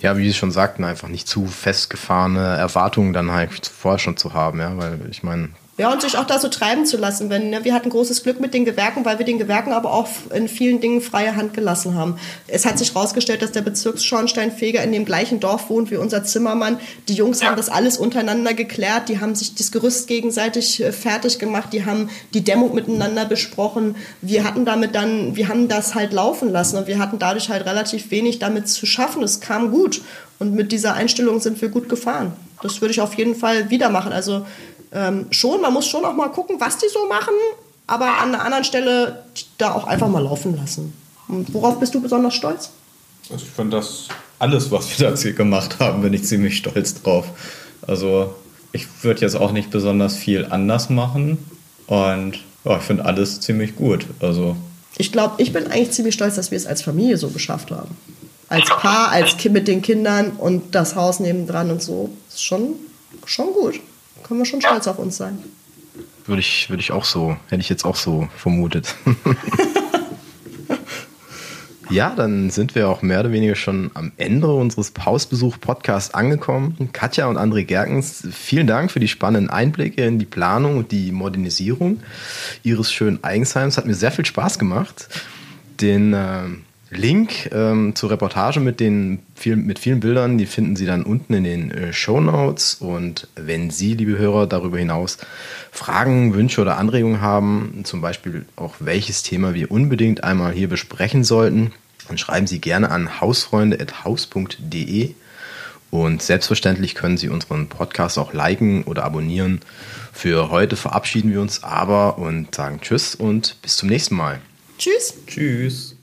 Ja, wie Sie schon sagten, einfach nicht zu festgefahrene Erwartungen dann halt vorher schon zu haben, ja, weil ich meine, ja, und sich auch da so treiben zu lassen. Wenn, ne, wir hatten großes Glück mit den Gewerken, weil wir den Gewerken aber auch in vielen Dingen freie Hand gelassen haben. Es hat sich herausgestellt, dass der Bezirksschornsteinfeger in dem gleichen Dorf wohnt wie unser Zimmermann. Die Jungs haben das alles untereinander geklärt. Die haben sich das Gerüst gegenseitig äh, fertig gemacht. Die haben die Dämmung miteinander besprochen. Wir hatten damit dann, wir haben das halt laufen lassen und wir hatten dadurch halt relativ wenig damit zu schaffen. Es kam gut. Und mit dieser Einstellung sind wir gut gefahren. Das würde ich auf jeden Fall wieder machen. Also ähm, schon, man muss schon auch mal gucken, was die so machen, aber an einer anderen Stelle da auch einfach mal laufen lassen. Und worauf bist du besonders stolz? Also ich finde das alles, was wir da hier gemacht haben, bin ich ziemlich stolz drauf. Also ich würde jetzt auch nicht besonders viel anders machen und ja, ich finde alles ziemlich gut. Also ich glaube, ich bin eigentlich ziemlich stolz, dass wir es als Familie so geschafft haben. Als Paar, als Kind mit den Kindern und das Haus nebendran und so. Ist schon, schon gut können wir schon stolz auf uns sein. Würde ich, würde ich auch so, hätte ich jetzt auch so vermutet. ja, dann sind wir auch mehr oder weniger schon am Ende unseres Hausbesuch-Podcasts angekommen. Katja und André Gerkens, vielen Dank für die spannenden Einblicke in die Planung und die Modernisierung Ihres schönen Eigensheims. Hat mir sehr viel Spaß gemacht. Den äh, Link ähm, zur Reportage mit, den viel, mit vielen Bildern, die finden Sie dann unten in den äh, Show Notes. Und wenn Sie, liebe Hörer, darüber hinaus Fragen, Wünsche oder Anregungen haben, zum Beispiel auch welches Thema wir unbedingt einmal hier besprechen sollten, dann schreiben Sie gerne an hausfreunde.haus.de. Und selbstverständlich können Sie unseren Podcast auch liken oder abonnieren. Für heute verabschieden wir uns aber und sagen Tschüss und bis zum nächsten Mal. Tschüss. Tschüss.